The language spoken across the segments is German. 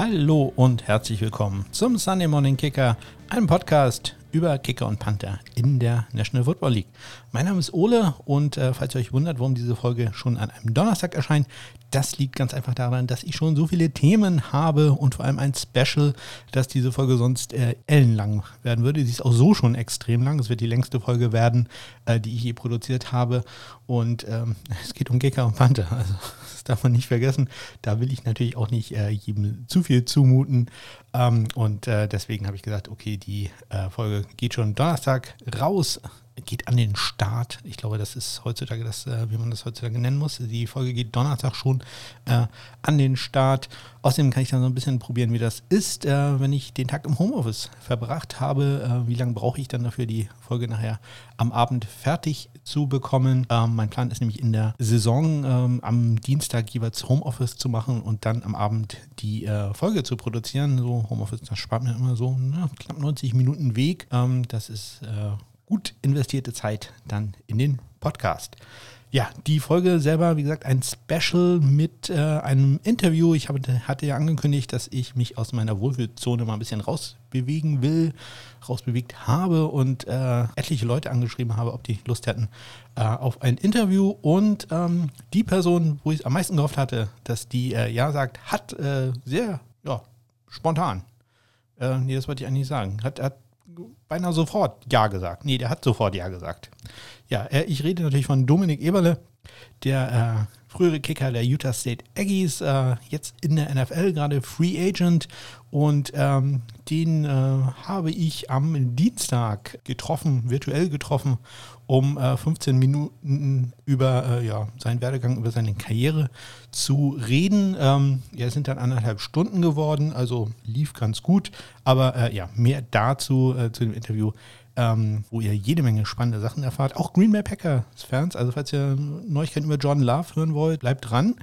Hallo und herzlich willkommen zum Sunday Morning Kicker, einem Podcast über Kicker und Panther in der National Football League. Mein Name ist Ole und äh, falls ihr euch wundert, warum diese Folge schon an einem Donnerstag erscheint, das liegt ganz einfach daran, dass ich schon so viele Themen habe und vor allem ein Special, dass diese Folge sonst äh, ellenlang werden würde. Sie ist auch so schon extrem lang. Es wird die längste Folge werden, äh, die ich je produziert habe. Und ähm, es geht um Kicker und Panther. Also darf man nicht vergessen. Da will ich natürlich auch nicht äh, jedem zu viel zumuten. Ähm, und äh, deswegen habe ich gesagt, okay, die äh, Folge geht schon Donnerstag raus geht an den Start. Ich glaube, das ist heutzutage das, äh, wie man das heutzutage nennen muss. Die Folge geht Donnerstag schon äh, an den Start. Außerdem kann ich dann so ein bisschen probieren, wie das ist, äh, wenn ich den Tag im Homeoffice verbracht habe. Wie lange brauche ich dann dafür, die Folge nachher am Abend fertig zu bekommen? Ähm, mein Plan ist nämlich in der Saison ähm, am Dienstag jeweils Homeoffice zu machen und dann am Abend die äh, Folge zu produzieren. So Homeoffice, das spart mir immer so na, knapp 90 Minuten Weg. Ähm, das ist äh, gut investierte Zeit dann in den Podcast. Ja, die Folge selber, wie gesagt, ein Special mit äh, einem Interview. Ich habe, hatte ja angekündigt, dass ich mich aus meiner Wohlfühlzone mal ein bisschen rausbewegen will, rausbewegt habe und äh, etliche Leute angeschrieben habe, ob die Lust hätten äh, auf ein Interview. Und ähm, die Person, wo ich am meisten gehofft hatte, dass die äh, Ja sagt, hat äh, sehr ja, spontan, äh, nee, das wollte ich eigentlich sagen, hat, hat beinahe sofort Ja gesagt. Nee, der hat sofort Ja gesagt. Ja, äh, ich rede natürlich von Dominik Eberle, der äh, frühere Kicker der Utah State Aggies, äh, jetzt in der NFL gerade Free Agent und ähm, den äh, habe ich am Dienstag getroffen, virtuell getroffen, um äh, 15 Minuten über äh, ja, seinen Werdegang, über seine Karriere zu reden. Ähm, ja, es sind dann anderthalb Stunden geworden, also lief ganz gut. Aber äh, ja, mehr dazu äh, zu dem Interview ähm, wo ihr jede Menge spannende Sachen erfahrt. Auch Green Bay Packers-Fans, also falls ihr Neuigkeiten über Jordan Love hören wollt, bleibt dran.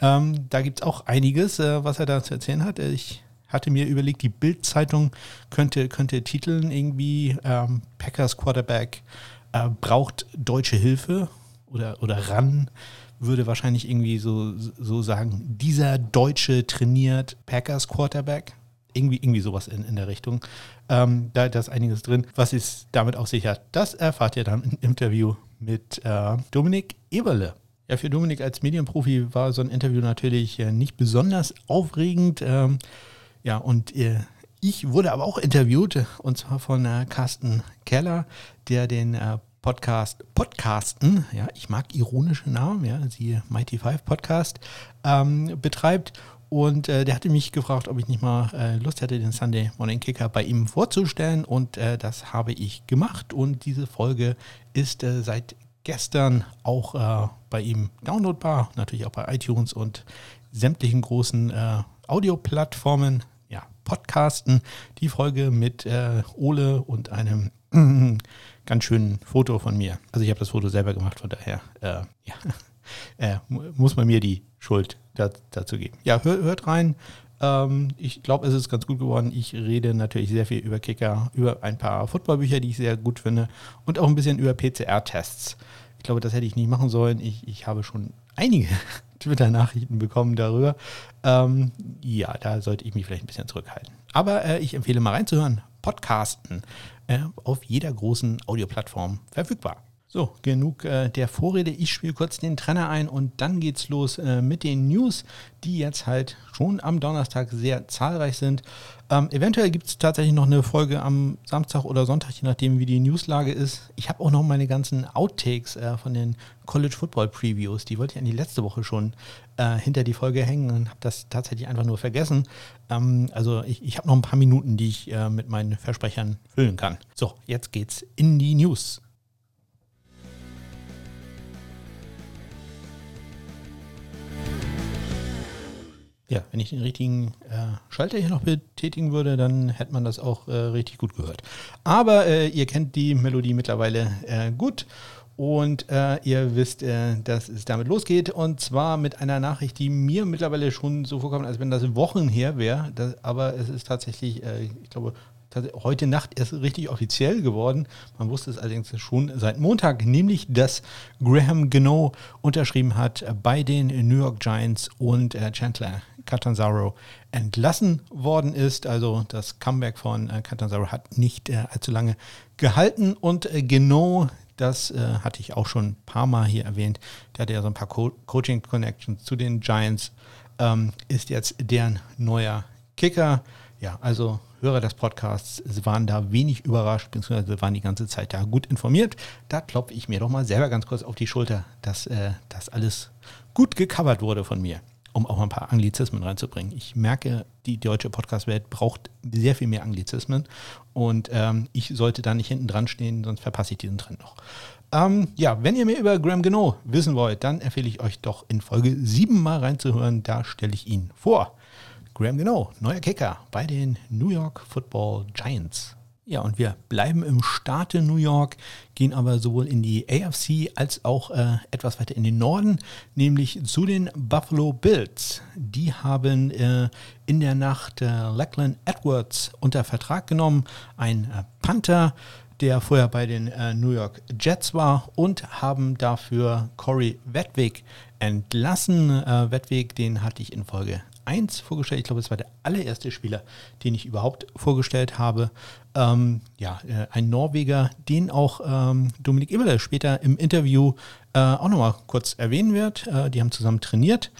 Ähm, da gibt es auch einiges, äh, was er da zu erzählen hat. Ich hatte mir überlegt, die Bild-Zeitung könnte, könnte titeln irgendwie ähm, Packers Quarterback äh, braucht deutsche Hilfe oder, oder ran würde wahrscheinlich irgendwie so, so sagen, dieser Deutsche trainiert Packers Quarterback. Irgendwie, irgendwie sowas in, in der Richtung. Ähm, da, da ist einiges drin. Was ist damit auf sich hat, das erfahrt ihr dann im Interview mit äh, Dominik Eberle. Ja, für Dominik als Medienprofi war so ein Interview natürlich äh, nicht besonders aufregend. Ähm, ja, und äh, ich wurde aber auch interviewt, und zwar von äh, Carsten Keller, der den äh, Podcast Podcasten, ja, ich mag ironische Namen, ja, siehe Mighty Five Podcast, ähm, betreibt und äh, der hatte mich gefragt, ob ich nicht mal äh, Lust hätte, den Sunday Morning Kicker bei ihm vorzustellen. Und äh, das habe ich gemacht. Und diese Folge ist äh, seit gestern auch äh, bei ihm downloadbar. Natürlich auch bei iTunes und sämtlichen großen äh, Audioplattformen. Ja, Podcasten. Die Folge mit Ole und einem ganz schönen Foto von mir. Also ich habe das Foto selber gemacht, von daher ja, muss man mir die Schuld dazu geben. Ja, hör, hört rein. Ähm, ich glaube, es ist ganz gut geworden. Ich rede natürlich sehr viel über Kicker, über ein paar Footballbücher, die ich sehr gut finde und auch ein bisschen über PCR-Tests. Ich glaube, das hätte ich nicht machen sollen. Ich, ich habe schon einige Twitter-Nachrichten bekommen darüber. Ähm, ja, da sollte ich mich vielleicht ein bisschen zurückhalten. Aber äh, ich empfehle mal reinzuhören. Podcasten äh, auf jeder großen Audioplattform verfügbar. So, genug äh, der Vorrede. Ich spiele kurz den Trenner ein und dann geht's los äh, mit den News, die jetzt halt schon am Donnerstag sehr zahlreich sind. Ähm, eventuell gibt es tatsächlich noch eine Folge am Samstag oder Sonntag, je nachdem, wie die Newslage ist. Ich habe auch noch meine ganzen Outtakes äh, von den College Football Previews. Die wollte ich an die letzte Woche schon äh, hinter die Folge hängen und habe das tatsächlich einfach nur vergessen. Ähm, also ich, ich habe noch ein paar Minuten, die ich äh, mit meinen Versprechern füllen kann. So, jetzt geht's in die News. Ja, wenn ich den richtigen äh, Schalter hier noch betätigen würde, dann hätte man das auch äh, richtig gut gehört. Aber äh, ihr kennt die Melodie mittlerweile äh, gut und äh, ihr wisst, äh, dass es damit losgeht. Und zwar mit einer Nachricht, die mir mittlerweile schon so vorkommt, als wenn das Wochen her wäre. Aber es ist tatsächlich, ich glaube, heute Nacht erst richtig offiziell geworden. Man wusste es allerdings schon seit Montag, nämlich dass Graham Gano unterschrieben hat bei den New York Giants und Chandler Catanzaro entlassen worden ist. Also das Comeback von äh, Catanzaro hat nicht äh, allzu lange gehalten und äh, genau das äh, hatte ich auch schon ein paar Mal hier erwähnt. Der hatte ja so ein paar Co Coaching-Connections zu den Giants. Ähm, ist jetzt deren neuer Kicker. Ja, also Hörer des Podcasts waren da wenig überrascht, beziehungsweise waren die ganze Zeit da gut informiert. Da klopfe ich mir doch mal selber ganz kurz auf die Schulter, dass äh, das alles gut gecovert wurde von mir, um auch ein paar Anglizismen reinzubringen. Ich merke, die deutsche Podcast-Welt braucht sehr viel mehr Anglizismen und ähm, ich sollte da nicht hinten dran stehen, sonst verpasse ich diesen Trend noch. Ähm, ja, wenn ihr mehr über Graham Gano wissen wollt, dann empfehle ich euch doch in Folge 7 mal reinzuhören. Da stelle ich ihn vor. Graham Gano, neuer Kicker bei den New York Football Giants. Ja, und wir bleiben im Staate New York, gehen aber sowohl in die AFC als auch äh, etwas weiter in den Norden, nämlich zu den Buffalo Bills. Die haben äh, in der Nacht äh, Lachlan Edwards unter Vertrag genommen, ein äh, Panther, der vorher bei den äh, New York Jets war, und haben dafür Corey Wedwig entlassen. Äh, Wedwig, den hatte ich in Folge 1 vorgestellt. Ich glaube, es war der allererste Spieler, den ich überhaupt vorgestellt habe. Ähm, ja, äh, ein Norweger, den auch ähm, Dominik Eberle später im Interview äh, auch nochmal kurz erwähnen wird. Äh, die haben zusammen trainiert.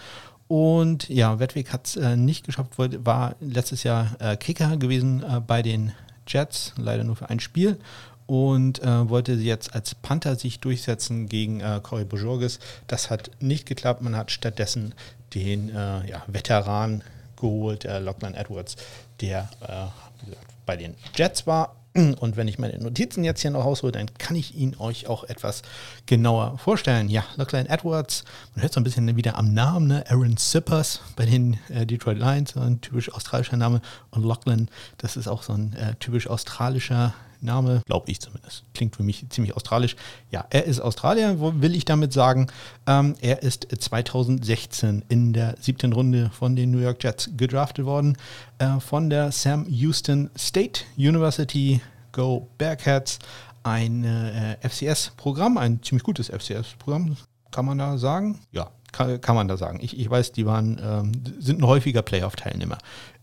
Und ja, Wettweg hat es äh, nicht geschafft, war letztes Jahr äh, Kicker gewesen äh, bei den Jets, leider nur für ein Spiel und wollte jetzt als Panther sich durchsetzen gegen Corey Bojorges. Das hat nicht geklappt. Man hat stattdessen den ja, Veteran geholt, Lachlan Edwards, der äh, bei den Jets war. Und wenn ich meine Notizen jetzt hier noch raushole, dann kann ich ihn euch auch etwas genauer vorstellen. Ja, Lachlan Edwards, man hört so ein bisschen wieder am Namen, ne? Aaron Sippers bei den äh, Detroit Lions, ein typisch australischer Name. Und Lachlan, das ist auch so ein äh, typisch australischer Name, glaube ich zumindest. Klingt für mich ziemlich australisch. Ja, er ist Australier, will ich damit sagen. Ähm, er ist 2016 in der siebten Runde von den New York Jets gedraftet worden. Äh, von der Sam Houston State University Go Bearcats. Ein äh, FCS-Programm, ein ziemlich gutes FCS-Programm, kann man da sagen? Ja, kann, kann, man da sagen. Ich, ich weiß, die waren, ähm, sind ein häufiger Playoff-Teilnehmer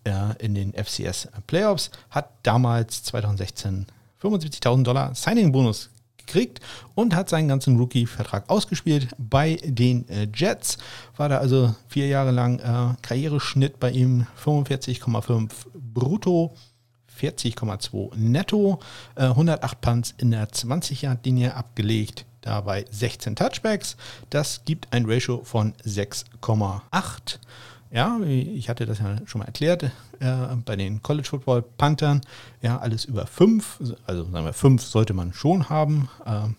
äh, in den FCS-Playoffs, hat damals 2016 75.000 Dollar Signing-Bonus gekriegt und hat seinen ganzen Rookie-Vertrag ausgespielt bei den äh, Jets. War da also vier Jahre lang äh, Karriereschnitt bei ihm 45,5 brutto. 40,2 netto, äh, 108 Punts in der 20-Yard-Linie abgelegt, dabei 16 Touchbacks. Das gibt ein Ratio von 6,8. Ja, ich hatte das ja schon mal erklärt, äh, bei den College Football Panthern, ja, alles über 5, also sagen wir 5 sollte man schon haben. Äh,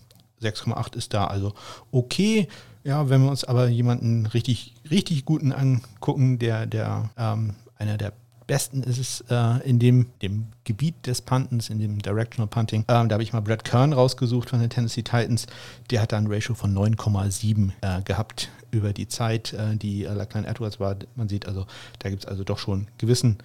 6,8 ist da also okay. Ja, wenn wir uns aber jemanden richtig, richtig guten angucken, der, der ähm, einer der besten ist es äh, in dem, dem Gebiet des Puntens, in dem Directional Punting. Ähm, da habe ich mal Brad Kern rausgesucht von den Tennessee Titans. Der hat da ein Ratio von 9,7 äh, gehabt über die Zeit, äh, die äh, Lachlan Edwards war. Man sieht also, da gibt es also doch schon einen gewissen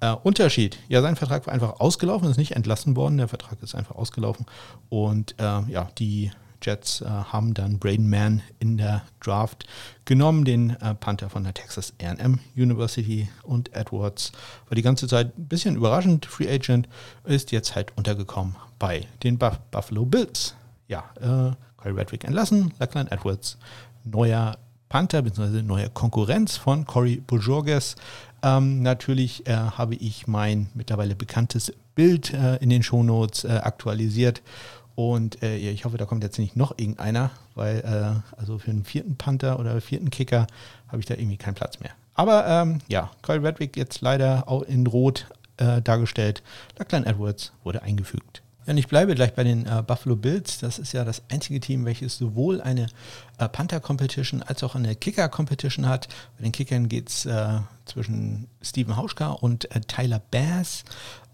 äh, Unterschied. Ja, sein Vertrag war einfach ausgelaufen, ist nicht entlassen worden. Der Vertrag ist einfach ausgelaufen. Und äh, ja, die Jets äh, haben dann Braden Mann in der Draft genommen, den äh, Panther von der Texas AM University und Edwards war die ganze Zeit ein bisschen überraschend, Free Agent, ist jetzt halt untergekommen bei den Buff Buffalo Bills. Ja, äh, Corey Redwick entlassen, Lachlan Edwards, neuer Panther bzw. neue Konkurrenz von Corey Bojorges. Ähm, natürlich äh, habe ich mein mittlerweile bekanntes Bild äh, in den Shownotes äh, aktualisiert und äh, ich hoffe, da kommt jetzt nicht noch irgendeiner, weil äh, also für einen vierten Panther oder vierten Kicker habe ich da irgendwie keinen Platz mehr. Aber ähm, ja, Kyle Redwick jetzt leider auch in Rot äh, dargestellt. Lachlan Edwards wurde eingefügt. Ja, und ich bleibe gleich bei den äh, Buffalo Bills. Das ist ja das einzige Team, welches sowohl eine äh, Panther-Competition als auch eine Kicker-Competition hat. Bei den Kickern geht es äh, zwischen Steven Hauschka und äh, Tyler Bass.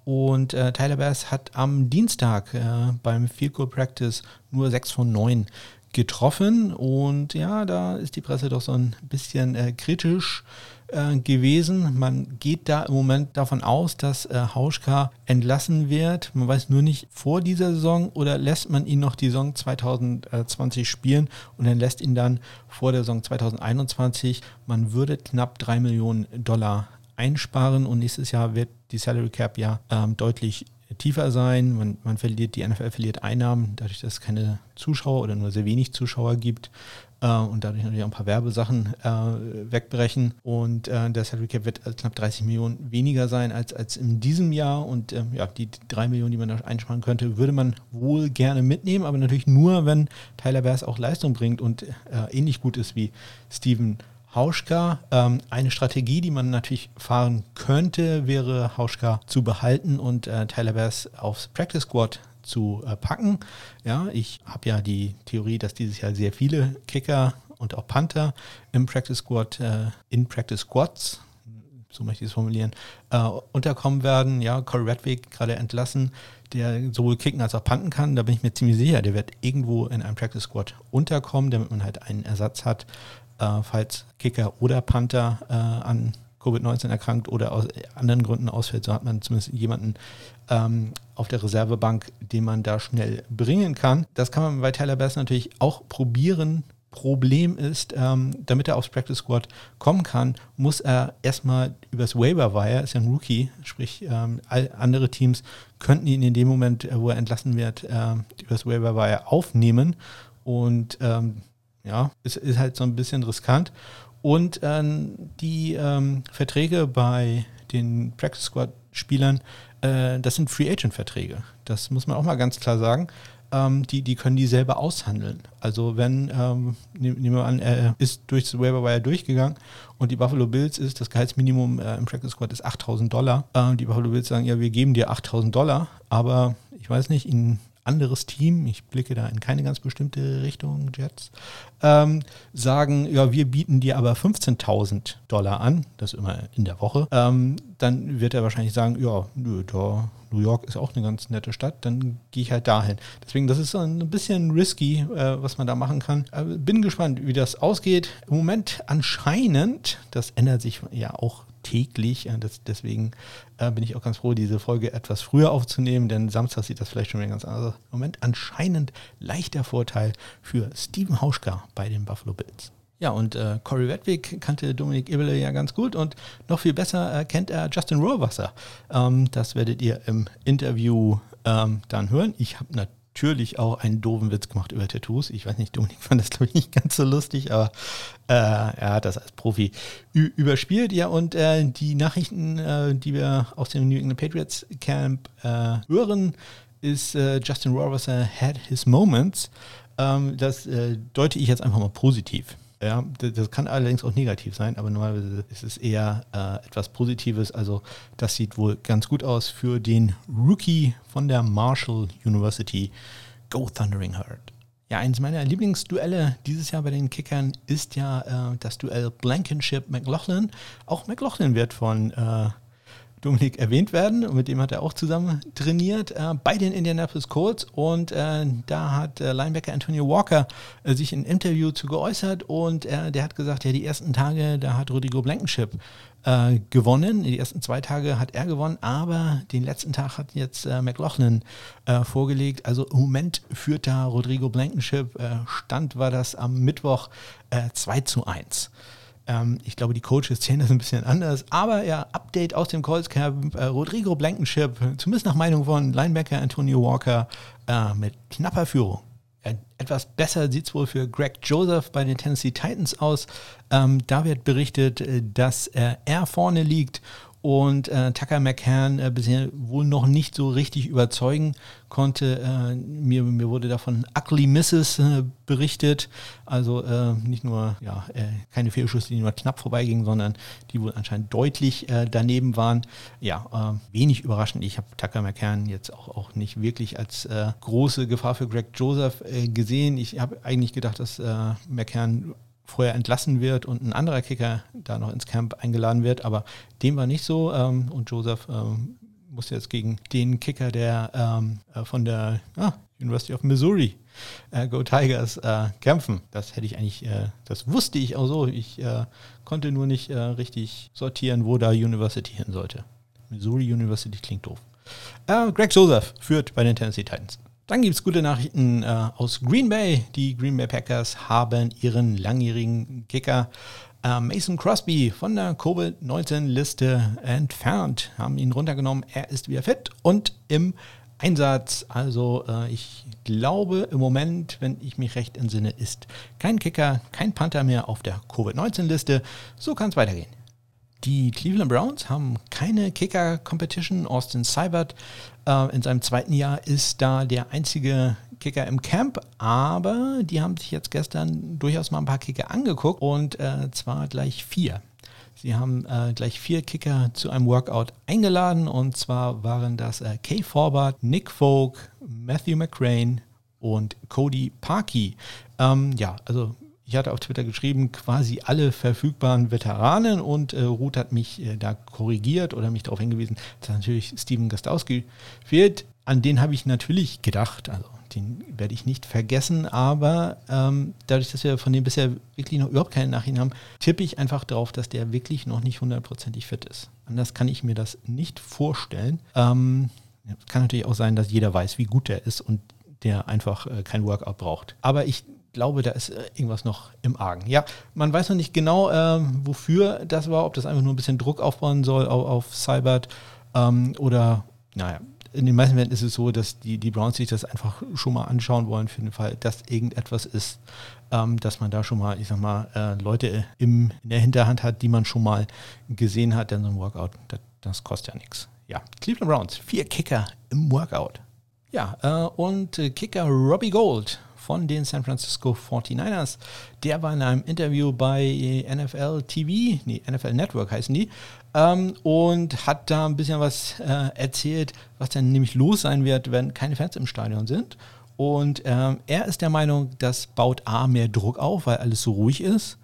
Und äh, Tyler Bass hat am Dienstag äh, beim Field Goal Practice nur 6 von 9 getroffen. Und ja, da ist die Presse doch so ein bisschen kritisch. Äh, gewesen. Man geht da im Moment davon aus, dass äh, Hauschka entlassen wird. Man weiß nur nicht vor dieser Saison oder lässt man ihn noch die Saison 2020 spielen und dann lässt ihn dann vor der Saison 2021. Man würde knapp drei Millionen Dollar einsparen und nächstes Jahr wird die Salary Cap ja ähm, deutlich tiefer sein. Man, man, verliert, die NFL verliert Einnahmen, dadurch, dass es keine Zuschauer oder nur sehr wenig Zuschauer gibt äh, und dadurch natürlich auch ein paar Werbesachen äh, wegbrechen. Und äh, der Salary Cap wird knapp 30 Millionen weniger sein als, als in diesem Jahr. Und ähm, ja, die, die drei Millionen, die man da einsparen könnte, würde man wohl gerne mitnehmen, aber natürlich nur, wenn Tyler Bass auch Leistung bringt und äh, ähnlich gut ist wie Steven Hauschka. Ähm, eine Strategie, die man natürlich fahren könnte, wäre Hauschka zu behalten und äh, Tyler Bass aufs Practice Squad zu äh, packen. Ja, ich habe ja die Theorie, dass dieses Jahr sehr viele Kicker und auch Panther im Practice Squad, äh, in Practice Squads, so möchte ich es formulieren, äh, unterkommen werden. Ja, Corey Redwick gerade entlassen, der sowohl kicken als auch panten kann. Da bin ich mir ziemlich sicher, der wird irgendwo in einem Practice Squad unterkommen, damit man halt einen Ersatz hat, äh, falls Kicker oder Panther äh, an Covid-19 erkrankt oder aus anderen Gründen ausfällt, so hat man zumindest jemanden ähm, auf der Reservebank, den man da schnell bringen kann. Das kann man bei Tyler Bass natürlich auch probieren. Problem ist, ähm, damit er aufs Practice Squad kommen kann, muss er erstmal übers Waiver Wire, ist ja ein Rookie, sprich ähm, andere Teams könnten ihn in dem Moment, äh, wo er entlassen wird, äh, übers Waiver Wire aufnehmen und ähm, ja, es ist halt so ein bisschen riskant. Und äh, die ähm, Verträge bei den Practice Squad Spielern, äh, das sind Free Agent Verträge. Das muss man auch mal ganz klar sagen. Ähm, die, die können die selber aushandeln. Also wenn, ähm, nehmen wir an, er ist durch das Waiver Wire durchgegangen und die Buffalo Bills ist, das Gehaltsminimum äh, im Practice Squad ist 8000 Dollar. Ähm, die Buffalo Bills sagen, ja, wir geben dir 8000 Dollar, aber ich weiß nicht, ihnen anderes Team, ich blicke da in keine ganz bestimmte Richtung, Jets, ähm, sagen, ja, wir bieten dir aber 15.000 Dollar an, das immer in der Woche, ähm, dann wird er wahrscheinlich sagen, ja, nö, da, New York ist auch eine ganz nette Stadt, dann gehe ich halt dahin. Deswegen, das ist ein bisschen risky, äh, was man da machen kann. Aber bin gespannt, wie das ausgeht. Im Moment anscheinend, das ändert sich ja auch täglich. Das, deswegen äh, bin ich auch ganz froh, diese Folge etwas früher aufzunehmen, denn Samstag sieht das vielleicht schon wieder ganz anders. Im Moment anscheinend leichter Vorteil für Steven Hauschka bei den Buffalo Bills. Ja, und äh, Corey Redwick kannte Dominik Eberle ja ganz gut und noch viel besser äh, kennt er Justin Rohrwasser. Ähm, das werdet ihr im Interview ähm, dann hören. Ich habe natürlich natürlich auch einen doofen Witz gemacht über Tattoos. Ich weiß nicht, Dominik fand das, glaube ich, nicht ganz so lustig, aber äh, er hat das als Profi überspielt. Ja, und äh, die Nachrichten, äh, die wir aus dem New England Patriots Camp äh, hören, ist äh, Justin Rohrwasser had his moments. Ähm, das äh, deute ich jetzt einfach mal positiv. Ja, das kann allerdings auch negativ sein, aber normalerweise ist es eher äh, etwas Positives. Also das sieht wohl ganz gut aus für den Rookie von der Marshall University. Go Thundering Herd. Ja, eines meiner Lieblingsduelle dieses Jahr bei den Kickern ist ja äh, das Duell Blankenship-McLaughlin. Auch McLaughlin wird von äh, Dominik erwähnt werden. Und mit dem hat er auch zusammen trainiert äh, bei den Indianapolis Colts. Und äh, da hat äh, Linebacker Antonio Walker äh, sich in einem Interview zu geäußert. Und äh, der hat gesagt, ja, die ersten Tage, da hat Rodrigo Blankenship äh, gewonnen. Die ersten zwei Tage hat er gewonnen, aber den letzten Tag hat jetzt McLaughlin vorgelegt. Also im Moment führt da Rodrigo Blankenship. Stand war das am Mittwoch 2 zu 1. Ähm, ich glaube, die Coaches zählen das ein bisschen anders. Aber ja, Update aus dem Colts Camp. Äh, Rodrigo Blankenship, zumindest nach Meinung von Linebacker Antonio Walker, äh, mit knapper Führung. Ja, etwas besser sieht es wohl für Greg Joseph bei den Tennessee Titans aus. Ähm, da wird berichtet, äh, dass er vorne liegt und äh, Tucker McCann äh, bisher wohl noch nicht so richtig überzeugen konnte. Äh, mir, mir wurde davon Ugly Misses äh, berichtet, also äh, nicht nur ja, äh, keine Fehlschüsse, die nur knapp vorbeigingen, sondern die wohl anscheinend deutlich daneben waren. Ja, wenig überraschend. Ich habe Tucker McCann jetzt auch, auch nicht wirklich als große Gefahr für Greg Joseph gesehen. Ich habe eigentlich gedacht, dass McCann vorher entlassen wird und ein anderer Kicker da noch ins Camp eingeladen wird, aber dem war nicht so ähm, und Joseph ähm, muss jetzt gegen den Kicker der ähm, äh, von der ah, University of Missouri, äh, Go Tigers, äh, kämpfen. Das hätte ich eigentlich, äh, das wusste ich auch so. Ich äh, konnte nur nicht äh, richtig sortieren, wo da University hin sollte. Missouri University klingt doof. Greg Joseph führt bei den Tennessee Titans. Dann gibt es gute Nachrichten aus Green Bay. Die Green Bay Packers haben ihren langjährigen Kicker äh, Mason Crosby von der Covid-19-Liste entfernt, haben ihn runtergenommen. Er ist wieder fit und im Einsatz. Also äh, ich glaube im Moment, wenn ich mich recht entsinne, ist kein Kicker, kein Panther mehr auf der Covid-19-Liste. So kann es weitergehen. Die Cleveland Browns haben keine Kicker-Competition. Austin Seibert äh, in seinem zweiten Jahr ist da der einzige Kicker im Camp, aber die haben sich jetzt gestern durchaus mal ein paar Kicker angeguckt und äh, zwar gleich vier. Sie haben äh, gleich vier Kicker zu einem Workout eingeladen und zwar waren das äh, Kay Forbart, Nick Folk, Matthew McCrane und Cody Parkey. Ähm, ja, also ich hatte auf Twitter geschrieben, quasi alle verfügbaren Veteranen und äh, Ruth hat mich äh, da korrigiert oder mich darauf hingewiesen, dass natürlich Steven Gastowski fehlt. An den habe ich natürlich gedacht, also den werde ich nicht vergessen, aber ähm, dadurch, dass wir von dem bisher wirklich noch überhaupt keine Nachrichten haben, tippe ich einfach darauf, dass der wirklich noch nicht hundertprozentig fit ist. Anders kann ich mir das nicht vorstellen. Ähm, kann natürlich auch sein, dass jeder weiß, wie gut der ist und der einfach äh, kein Workout braucht. Aber ich glaube, da ist äh, irgendwas noch im Argen. Ja, man weiß noch nicht genau, äh, wofür das war, ob das einfach nur ein bisschen Druck aufbauen soll auf, auf Cybert ähm, oder, naja, in den meisten Fällen ist es so, dass die, die Browns sich das einfach schon mal anschauen wollen, für den Fall, dass irgendetwas ist, ähm, dass man da schon mal, ich sag mal, äh, Leute im, in der Hinterhand hat, die man schon mal gesehen hat, denn so ein Workout, das, das kostet ja nichts. Ja, Cleveland Browns, vier Kicker im Workout. Ja, äh, und äh, Kicker Robbie Gold von den San Francisco 49ers. Der war in einem Interview bei NFL TV, nee, NFL Network heißen die, ähm, und hat da ein bisschen was äh, erzählt, was dann nämlich los sein wird, wenn keine Fans im Stadion sind. Und ähm, er ist der Meinung, das baut A mehr Druck auf, weil alles so ruhig ist.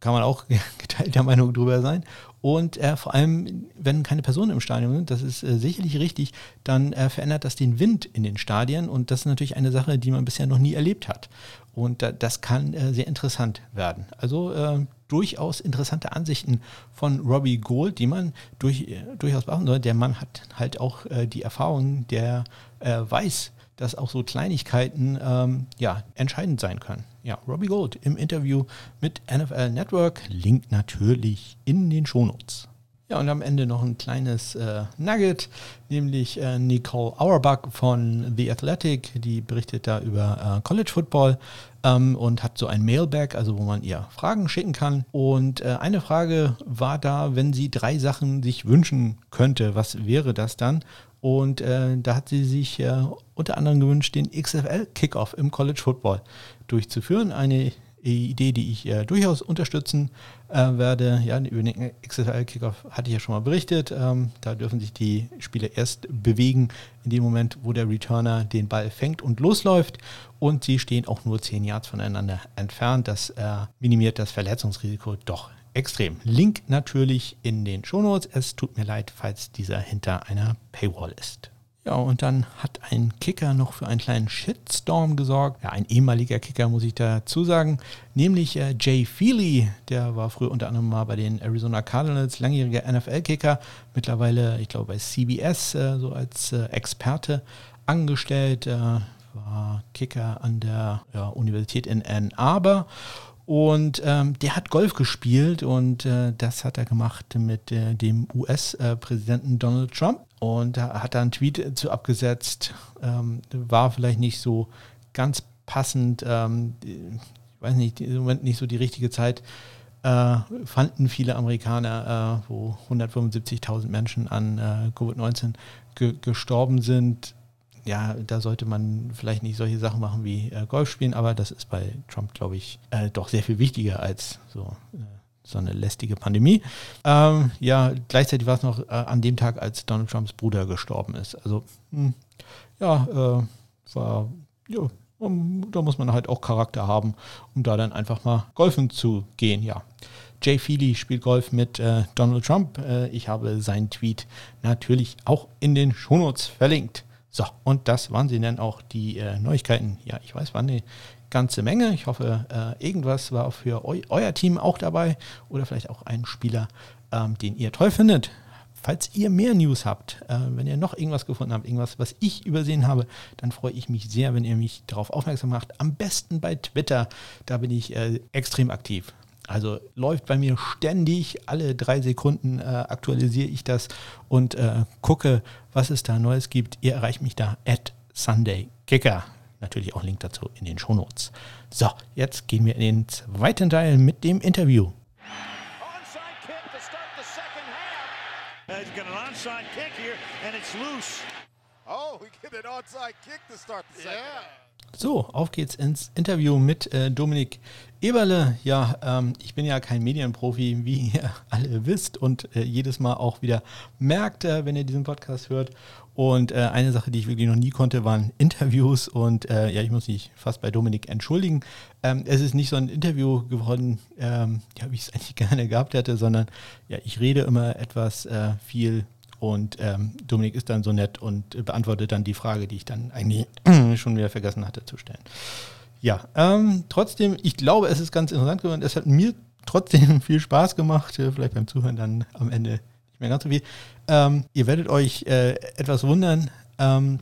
Kann man auch geteilter Meinung drüber sein. Und äh, vor allem, wenn keine Personen im Stadion sind, das ist äh, sicherlich richtig, dann äh, verändert das den Wind in den Stadien. Und das ist natürlich eine Sache, die man bisher noch nie erlebt hat. Und das kann äh, sehr interessant werden. Also äh, durchaus interessante Ansichten von Robbie Gold, die man durch, äh, durchaus beachten soll. Der Mann hat halt auch die Erfahrung, der weiß, dass auch so Kleinigkeiten ähm, ja, entscheidend sein können. Ja, Robbie Gold im Interview mit NFL Network. Link natürlich in den Shownotes. Ja, und am Ende noch ein kleines äh, Nugget, nämlich äh, Nicole Auerbach von The Athletic, die berichtet da über äh, College Football ähm, und hat so ein Mailbag, also wo man ihr Fragen schicken kann. Und äh, eine Frage war da, wenn sie drei Sachen sich wünschen könnte, was wäre das dann? Und äh, da hat sie sich äh, unter anderem gewünscht, den XFL-Kickoff im College Football durchzuführen. Eine Idee, die ich äh, durchaus unterstützen äh, werde. Ja, über den XFL-Kickoff hatte ich ja schon mal berichtet. Ähm, da dürfen sich die Spieler erst bewegen in dem Moment, wo der Returner den Ball fängt und losläuft. Und sie stehen auch nur 10 Yards voneinander entfernt. Das äh, minimiert das Verletzungsrisiko doch extrem. Link natürlich in den Shownotes. Es tut mir leid, falls dieser hinter einer Paywall ist. Ja, und dann hat ein Kicker noch für einen kleinen Shitstorm gesorgt. Ja, ein ehemaliger Kicker, muss ich dazu sagen. Nämlich äh, Jay Feely, der war früher unter anderem mal bei den Arizona Cardinals, langjähriger NFL-Kicker. Mittlerweile, ich glaube, bei CBS äh, so als äh, Experte angestellt. Äh, war Kicker an der ja, Universität in Ann Arbor und ähm, der hat Golf gespielt und äh, das hat er gemacht mit äh, dem US-Präsidenten Donald Trump. Und da hat er einen Tweet zu abgesetzt. Ähm, war vielleicht nicht so ganz passend. Ähm, ich weiß nicht, im Moment nicht so die richtige Zeit. Äh, fanden viele Amerikaner, äh, wo 175.000 Menschen an äh, Covid-19 ge gestorben sind ja, da sollte man vielleicht nicht solche Sachen machen wie äh, Golf spielen, aber das ist bei Trump, glaube ich, äh, doch sehr viel wichtiger als so, äh, so eine lästige Pandemie. Ähm, ja, gleichzeitig war es noch äh, an dem Tag, als Donald Trumps Bruder gestorben ist. Also, mh, hm, ja, äh, war, ja, um, da muss man halt auch Charakter haben, um da dann einfach mal golfen zu gehen, ja. Jay Feely spielt Golf mit äh, Donald Trump. Äh, ich habe seinen Tweet natürlich auch in den Shownotes verlinkt. So, und das waren sie dann auch die äh, Neuigkeiten. Ja, ich weiß, war eine ganze Menge. Ich hoffe, äh, irgendwas war für eu euer Team auch dabei oder vielleicht auch ein Spieler, ähm, den ihr toll findet. Falls ihr mehr News habt, äh, wenn ihr noch irgendwas gefunden habt, irgendwas, was ich übersehen habe, dann freue ich mich sehr, wenn ihr mich darauf aufmerksam macht. Am besten bei Twitter, da bin ich äh, extrem aktiv. Also läuft bei mir ständig, alle drei Sekunden äh, aktualisiere ich das und äh, gucke, was es da Neues gibt. Ihr erreicht mich da at SundayKicker. Natürlich auch Link dazu in den Shownotes. So, jetzt gehen wir in den zweiten Teil mit dem Interview. Oh, we get an onside kick to start the second. Yeah. So, auf geht's ins Interview mit äh, Dominik Eberle. Ja, ähm, ich bin ja kein Medienprofi, wie ihr alle wisst und äh, jedes Mal auch wieder merkt, äh, wenn ihr diesen Podcast hört. Und äh, eine Sache, die ich wirklich noch nie konnte, waren Interviews. Und äh, ja, ich muss mich fast bei Dominik entschuldigen. Ähm, es ist nicht so ein Interview geworden, ähm, ja, wie ich es eigentlich gerne gehabt hätte, sondern ja, ich rede immer etwas äh, viel und ähm, Dominik ist dann so nett und beantwortet dann die Frage, die ich dann eigentlich schon wieder vergessen hatte zu stellen. Ja, ähm, trotzdem, ich glaube, es ist ganz interessant geworden. Es hat mir trotzdem viel Spaß gemacht. Äh, vielleicht beim Zuhören dann am Ende nicht mehr ganz so viel. Ähm, ihr werdet euch äh, etwas wundern, ähm,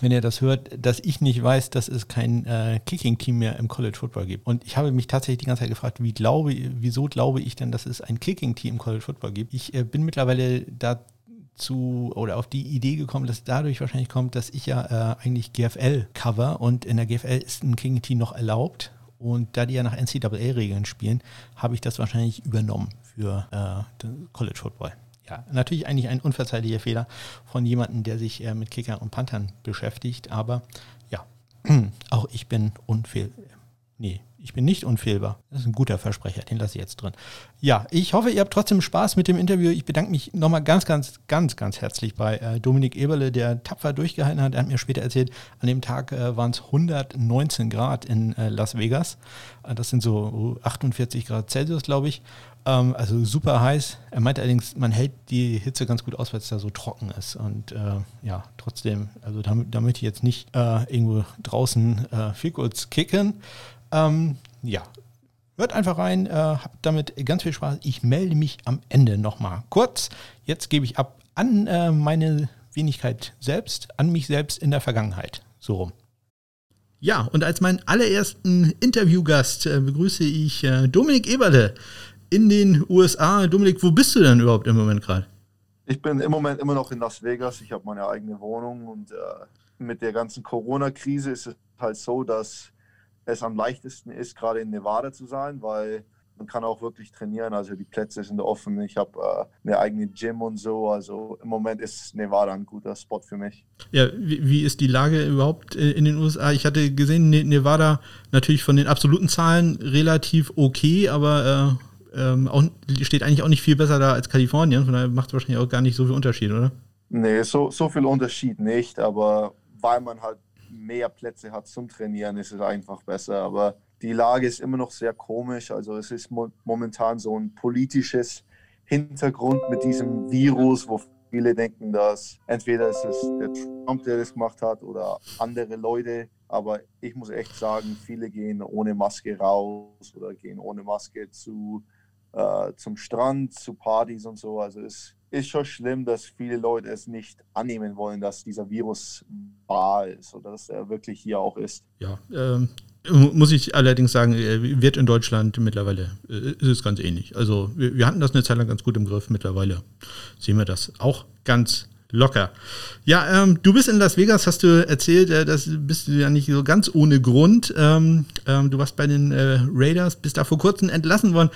wenn ihr das hört, dass ich nicht weiß, dass es kein äh, Kicking-Team mehr im College Football gibt. Und ich habe mich tatsächlich die ganze Zeit gefragt, wie glaube, wieso glaube ich denn, dass es ein Kicking-Team im College Football gibt? Ich äh, bin mittlerweile da zu oder auf die Idee gekommen, dass dadurch wahrscheinlich kommt, dass ich ja äh, eigentlich GFL cover und in der GFL ist ein King Team noch erlaubt. Und da die ja nach NCAA-Regeln spielen, habe ich das wahrscheinlich übernommen für äh, College Football. Ja, natürlich eigentlich ein unverzeihlicher Fehler von jemandem, der sich äh, mit Kickern und Panthern beschäftigt, aber ja, auch ich bin unfehl. Nee, ich bin nicht unfehlbar. Das ist ein guter Versprecher, den lasse ich jetzt drin. Ja, ich hoffe, ihr habt trotzdem Spaß mit dem Interview. Ich bedanke mich nochmal ganz, ganz, ganz, ganz herzlich bei äh, Dominik Eberle, der tapfer durchgehalten hat. Er hat mir später erzählt, an dem Tag äh, waren es 119 Grad in äh, Las Vegas. Äh, das sind so 48 Grad Celsius, glaube ich. Ähm, also super heiß. Er meinte allerdings, man hält die Hitze ganz gut aus, weil es da so trocken ist. Und äh, ja, trotzdem, also da, da möchte ich jetzt nicht äh, irgendwo draußen viel kurz kicken. Ähm, ja, hört einfach rein, äh, habt damit ganz viel Spaß. Ich melde mich am Ende nochmal kurz. Jetzt gebe ich ab an äh, meine Wenigkeit selbst, an mich selbst in der Vergangenheit. So rum. Ja, und als meinen allerersten Interviewgast äh, begrüße ich äh, Dominik Eberle in den USA. Dominik, wo bist du denn überhaupt im Moment gerade? Ich bin im Moment immer noch in Las Vegas. Ich habe meine eigene Wohnung und äh, mit der ganzen Corona-Krise ist es halt so, dass es am leichtesten ist, gerade in Nevada zu sein, weil man kann auch wirklich trainieren. Also die Plätze sind offen. Ich habe äh, eine eigene Gym und so. Also im Moment ist Nevada ein guter Spot für mich. Ja, wie, wie ist die Lage überhaupt äh, in den USA? Ich hatte gesehen, ne-, Nevada natürlich von den absoluten Zahlen relativ okay, aber äh, ähm, auch, steht eigentlich auch nicht viel besser da als Kalifornien. Von daher macht es wahrscheinlich auch gar nicht so viel Unterschied, oder? Nee, so, so viel Unterschied nicht. Aber weil man halt mehr Plätze hat zum Trainieren, ist es einfach besser. Aber die Lage ist immer noch sehr komisch. Also es ist mo momentan so ein politisches Hintergrund mit diesem Virus, wo viele denken, dass entweder ist es der Trump, der das gemacht hat, oder andere Leute. Aber ich muss echt sagen, viele gehen ohne Maske raus oder gehen ohne Maske zu, äh, zum Strand, zu Partys und so. Also es ist schon schlimm, dass viele Leute es nicht annehmen wollen, dass dieser Virus wahr ist oder dass er wirklich hier auch ist. Ja, ähm, muss ich allerdings sagen, äh, wird in Deutschland mittlerweile, äh, ist es ganz ähnlich. Also wir, wir hatten das eine Zeit lang ganz gut im Griff, mittlerweile sehen wir das auch ganz locker. Ja, ähm, du bist in Las Vegas, hast du erzählt, äh, das bist du ja nicht so ganz ohne Grund. Ähm, ähm, du warst bei den äh, Raiders, bist da vor kurzem entlassen worden.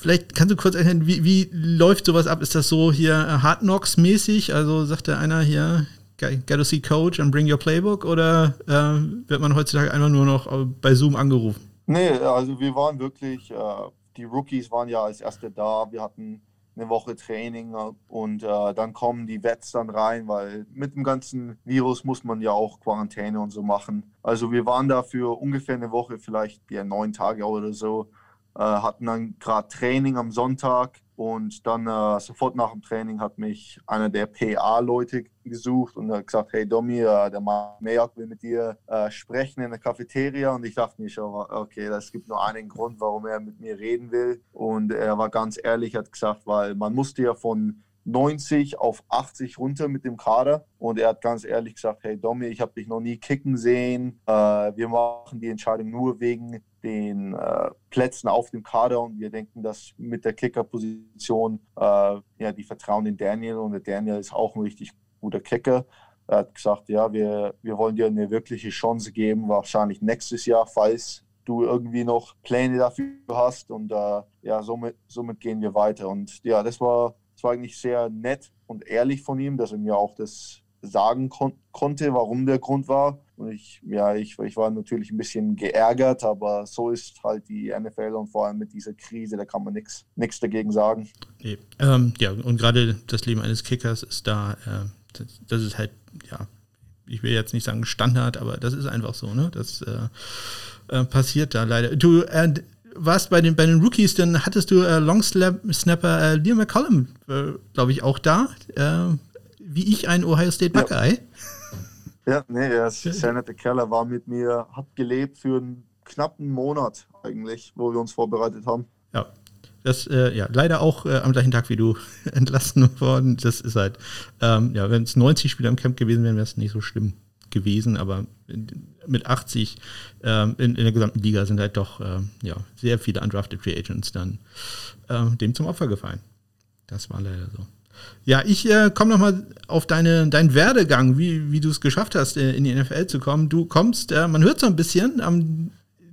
Vielleicht kannst du kurz erklären, wie, wie läuft sowas ab? Ist das so hier äh, Hard Knocks mäßig? Also sagt der einer hier, get to see Coach and bring your Playbook? Oder äh, wird man heutzutage einfach nur noch äh, bei Zoom angerufen? Nee, also wir waren wirklich, äh, die Rookies waren ja als Erste da. Wir hatten eine Woche Training äh, und äh, dann kommen die Vets dann rein, weil mit dem ganzen Virus muss man ja auch Quarantäne und so machen. Also wir waren da für ungefähr eine Woche, vielleicht ja neun Tage oder so hatten dann gerade Training am Sonntag und dann äh, sofort nach dem Training hat mich einer der PA-Leute gesucht und hat gesagt, hey Domi, äh, der Majak will mit dir äh, sprechen in der Cafeteria. Und ich dachte schon, okay, es gibt nur einen Grund, warum er mit mir reden will. Und er war ganz ehrlich, hat gesagt, weil man musste ja von 90 auf 80 runter mit dem Kader. Und er hat ganz ehrlich gesagt, hey Domi, ich habe dich noch nie kicken sehen. Äh, wir machen die Entscheidung nur wegen den äh, Plätzen auf dem Kader und wir denken, dass mit der Kicker-Position, äh, ja, die vertrauen in Daniel und der Daniel ist auch ein richtig guter Kicker. Er hat gesagt, ja, wir, wir wollen dir eine wirkliche Chance geben, wahrscheinlich nächstes Jahr, falls du irgendwie noch Pläne dafür hast und äh, ja, somit, somit gehen wir weiter. Und ja, das war es war eigentlich sehr nett und ehrlich von ihm, dass er mir auch das sagen kon konnte, warum der Grund war. Und ich, ja, ich, ich war natürlich ein bisschen geärgert, aber so ist halt die NFL und vor allem mit dieser Krise, da kann man nichts dagegen sagen. Nee. Ähm, ja, und gerade das Leben eines Kickers ist da, äh, das, das, ist halt, ja, ich will jetzt nicht sagen Standard, aber das ist einfach so, ne? Das äh, äh, passiert da leider. Du, äh, warst bei den, bei den Rookies, dann hattest du äh, Long Snapper äh, Liam McCollum, äh, glaube ich, auch da. Äh, wie ich ein Ohio State Buckeye. Ja, ja nee, er ist sehr netter Kerl. war mit mir, hat gelebt für einen knappen Monat eigentlich, wo wir uns vorbereitet haben. Ja, das, äh, ja, leider auch äh, am gleichen Tag wie du entlassen worden. Das ist halt, ähm, ja, wenn es 90 Spieler im Camp gewesen wären, wäre es nicht so schlimm gewesen, aber mit 80 ähm, in, in, der gesamten Liga sind halt doch ähm, ja, sehr viele undrafted Free Agents dann ähm, dem zum Opfer gefallen. Das war leider so. Ja, ich äh, komme nochmal auf deine, deinen Werdegang, wie, wie du es geschafft hast, äh, in die NFL zu kommen. Du kommst, äh, man hört so ein bisschen am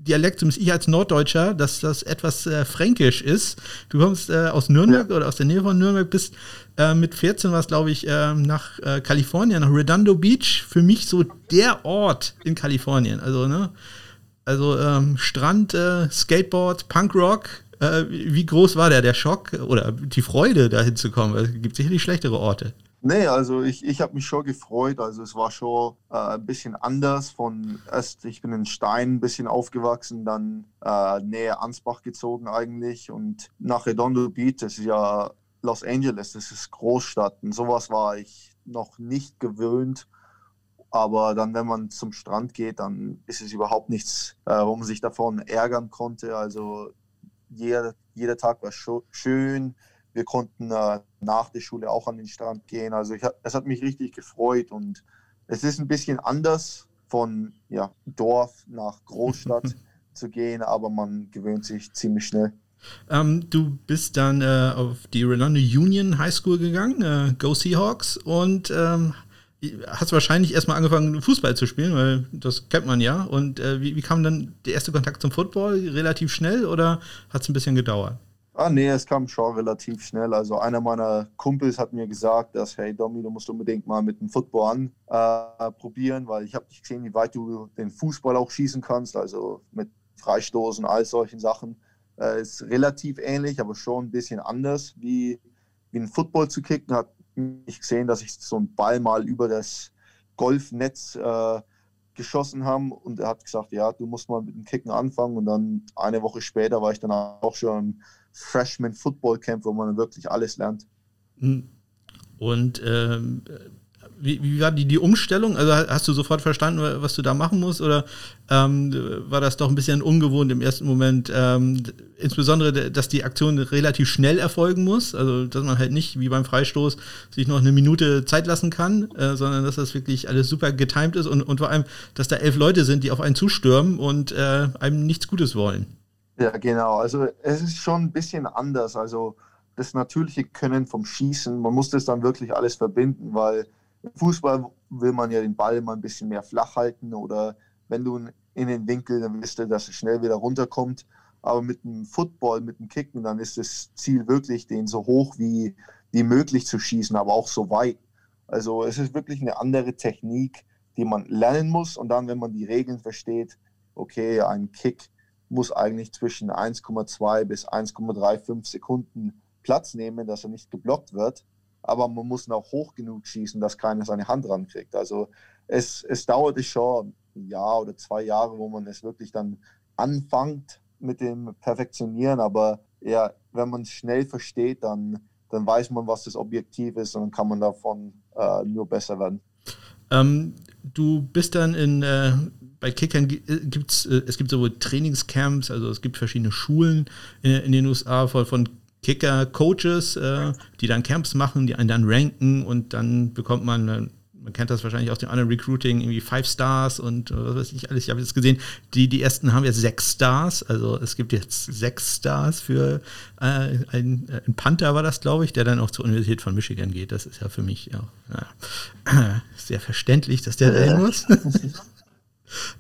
Dialekt, zumindest ich als Norddeutscher, dass das etwas äh, fränkisch ist. Du kommst äh, aus Nürnberg ja. oder aus der Nähe von Nürnberg, bist äh, mit 14 war es, glaube ich, äh, nach äh, Kalifornien, nach Redondo Beach. Für mich so der Ort in Kalifornien. Also, ne? Also ähm, Strand, äh, Skateboard, Punkrock. wie groß war der, der Schock oder die Freude, da hinzukommen? Es gibt sicherlich schlechtere Orte. Nee, also ich, ich habe mich schon gefreut. Also es war schon äh, ein bisschen anders. Von erst, ich bin in Stein ein bisschen aufgewachsen, dann äh, näher Ansbach gezogen eigentlich. Und nach Redondo Beach, das ist ja Los Angeles, das ist Großstadt. Und sowas war ich noch nicht gewöhnt. Aber dann, wenn man zum Strand geht, dann ist es überhaupt nichts, äh, wo man sich davon ärgern konnte. Also jeder, jeder Tag war schön wir konnten äh, nach der Schule auch an den Strand gehen. Also ich, es hat mich richtig gefreut und es ist ein bisschen anders von ja, Dorf nach Großstadt zu gehen, aber man gewöhnt sich ziemlich schnell. Ähm, du bist dann äh, auf die Redondo Union High School gegangen, äh, Go Seahawks, und ähm, hast wahrscheinlich erstmal angefangen, Fußball zu spielen, weil das kennt man ja. Und äh, wie, wie, kam dann der erste Kontakt zum Football? Relativ schnell oder hat es ein bisschen gedauert? Ah, nee, es kam schon relativ schnell. Also einer meiner Kumpels hat mir gesagt, dass, hey Domi, du musst unbedingt mal mit dem Football anprobieren, äh, weil ich habe nicht gesehen, wie weit du den Fußball auch schießen kannst, also mit Freistoßen, all solchen Sachen. Äh, ist relativ ähnlich, aber schon ein bisschen anders, wie, wie ein Football zu kicken. Hat mich gesehen, dass ich so einen Ball mal über das Golfnetz äh, geschossen haben und er hat gesagt, ja, du musst mal mit dem Kicken anfangen und dann eine Woche später war ich dann auch schon Freshman Football Camp, wo man wirklich alles lernt. Hm. Und ähm, wie, wie, war die, die Umstellung? Also hast du sofort verstanden, was du da machen musst? Oder ähm, war das doch ein bisschen ungewohnt im ersten Moment? Ähm, insbesondere, dass die Aktion relativ schnell erfolgen muss. Also, dass man halt nicht wie beim Freistoß sich noch eine Minute Zeit lassen kann, äh, sondern dass das wirklich alles super getimed ist und, und vor allem, dass da elf Leute sind, die auf einen zustürmen und äh, einem nichts Gutes wollen. Ja, genau. Also es ist schon ein bisschen anders. Also das natürliche Können vom Schießen, man muss das dann wirklich alles verbinden, weil im Fußball will man ja den Ball mal ein bisschen mehr flach halten oder wenn du in den Winkel, dann wisst du, dass er schnell wieder runterkommt. Aber mit dem Football, mit dem Kicken, dann ist das Ziel wirklich, den so hoch wie, wie möglich zu schießen, aber auch so weit. Also es ist wirklich eine andere Technik, die man lernen muss. Und dann, wenn man die Regeln versteht, okay, ein Kick muss eigentlich zwischen 1,2 bis 1,35 Sekunden Platz nehmen, dass er nicht geblockt wird. Aber man muss auch hoch genug schießen, dass keiner seine Hand rankriegt. Also es, es dauerte schon ein Jahr oder zwei Jahre, wo man es wirklich dann anfängt mit dem Perfektionieren, aber ja, wenn man es schnell versteht, dann, dann weiß man, was das Objektiv ist und dann kann man davon äh, nur besser werden. Ähm, du bist dann in, äh, bei Kickern äh, gibt's, äh, es gibt sowohl Trainingscamps, also es gibt verschiedene Schulen in, in den USA von, von Kicker-Coaches, äh, die dann Camps machen, die einen dann ranken und dann bekommt man man kennt das wahrscheinlich aus dem anderen Recruiting, irgendwie Five Stars und was weiß ich alles. Ich habe jetzt gesehen, die, die ersten haben jetzt sechs Stars. Also es gibt jetzt sechs Stars für äh, ein, ein, Panther war das, glaube ich, der dann auch zur Universität von Michigan geht. Das ist ja für mich ja, naja, sehr verständlich, dass der da muss.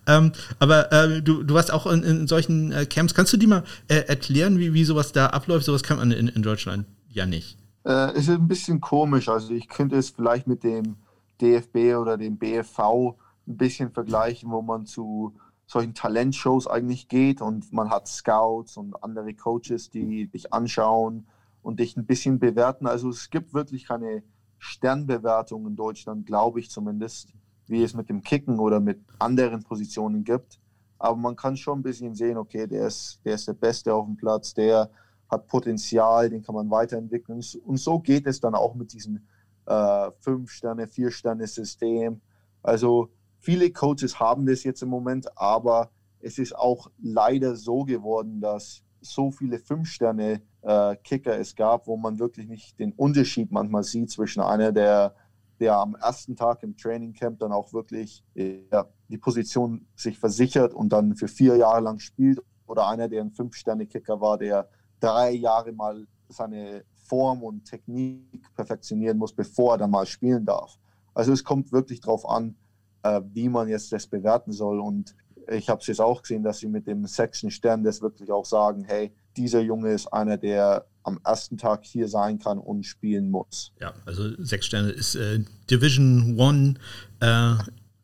ähm, aber äh, du, du warst auch in, in solchen äh, Camps. Kannst du dir mal äh, erklären, wie, wie sowas da abläuft? Sowas kann man in, in Deutschland ja nicht. Äh, es ist ein bisschen komisch. Also ich könnte es vielleicht mit dem DFB oder dem BFV ein bisschen vergleichen, wo man zu solchen Talentshows eigentlich geht und man hat Scouts und andere Coaches, die dich anschauen und dich ein bisschen bewerten. Also es gibt wirklich keine Sternbewertung in Deutschland, glaube ich zumindest, wie es mit dem Kicken oder mit anderen Positionen gibt. Aber man kann schon ein bisschen sehen, okay, der ist, der ist der Beste auf dem Platz, der hat Potenzial, den kann man weiterentwickeln. Und so geht es dann auch mit diesen äh, Fünf-Sterne, Vier-Sterne-System. Also viele Coaches haben das jetzt im Moment, aber es ist auch leider so geworden, dass so viele Fünf-Sterne-Kicker äh, es gab, wo man wirklich nicht den Unterschied manchmal sieht zwischen einer, der, der am ersten Tag im Training Camp dann auch wirklich ja, die Position sich versichert und dann für vier Jahre lang spielt oder einer, der ein Fünf-Sterne-Kicker war, der drei Jahre mal seine Form und Technik perfektionieren muss, bevor er dann mal spielen darf. Also es kommt wirklich darauf an, äh, wie man jetzt das bewerten soll. Und ich habe es jetzt auch gesehen, dass sie mit dem sechsten Stern das wirklich auch sagen, hey, dieser Junge ist einer, der am ersten Tag hier sein kann und spielen muss. Ja, also sechs Sterne ist äh, Division One äh,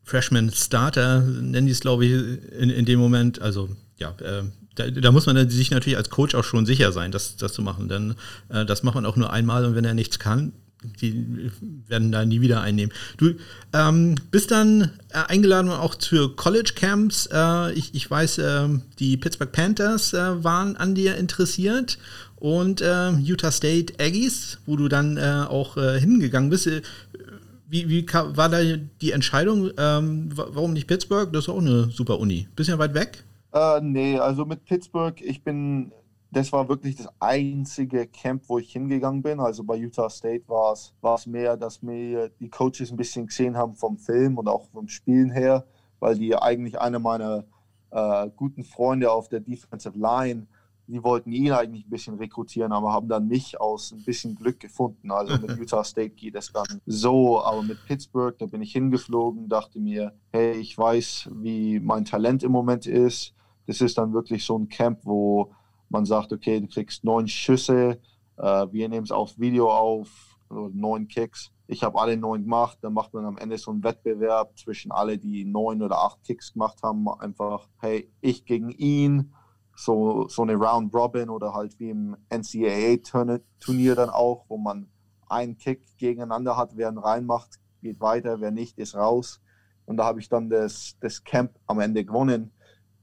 Freshman Starter, nennen die es, glaube ich, in, in dem Moment. Also ja, äh, da, da, muss man sich natürlich als Coach auch schon sicher sein, das, das zu machen. Denn äh, das macht man auch nur einmal und wenn er nichts kann, die werden da nie wieder einnehmen. Du ähm, bist dann äh, eingeladen auch für College Camps. Äh, ich, ich, weiß, äh, die Pittsburgh Panthers äh, waren an dir interessiert und äh, Utah State Aggies, wo du dann äh, auch hingegangen bist. Wie, wie war da die Entscheidung? Ähm, warum nicht Pittsburgh? Das ist auch eine super Uni. Bisschen weit weg? Nee, also mit Pittsburgh, ich bin, das war wirklich das einzige Camp, wo ich hingegangen bin. Also bei Utah State war es mehr, dass mir die Coaches ein bisschen gesehen haben vom Film und auch vom Spielen her, weil die eigentlich eine meiner äh, guten Freunde auf der Defensive Line die wollten ihn eigentlich ein bisschen rekrutieren, aber haben dann mich aus ein bisschen Glück gefunden. Also mit Utah State geht es dann so, aber mit Pittsburgh, da bin ich hingeflogen, dachte mir, hey, ich weiß, wie mein Talent im Moment ist das ist dann wirklich so ein Camp, wo man sagt, okay, du kriegst neun Schüsse, äh, wir nehmen es aufs Video auf, also neun Kicks. Ich habe alle neun gemacht, dann macht man am Ende so einen Wettbewerb zwischen alle, die neun oder acht Kicks gemacht haben. Einfach, hey, ich gegen ihn, so, so eine Round Robin oder halt wie im NCAA-Turnier dann auch, wo man einen Kick gegeneinander hat, wer ihn reinmacht, geht weiter, wer nicht, ist raus. Und da habe ich dann das, das Camp am Ende gewonnen.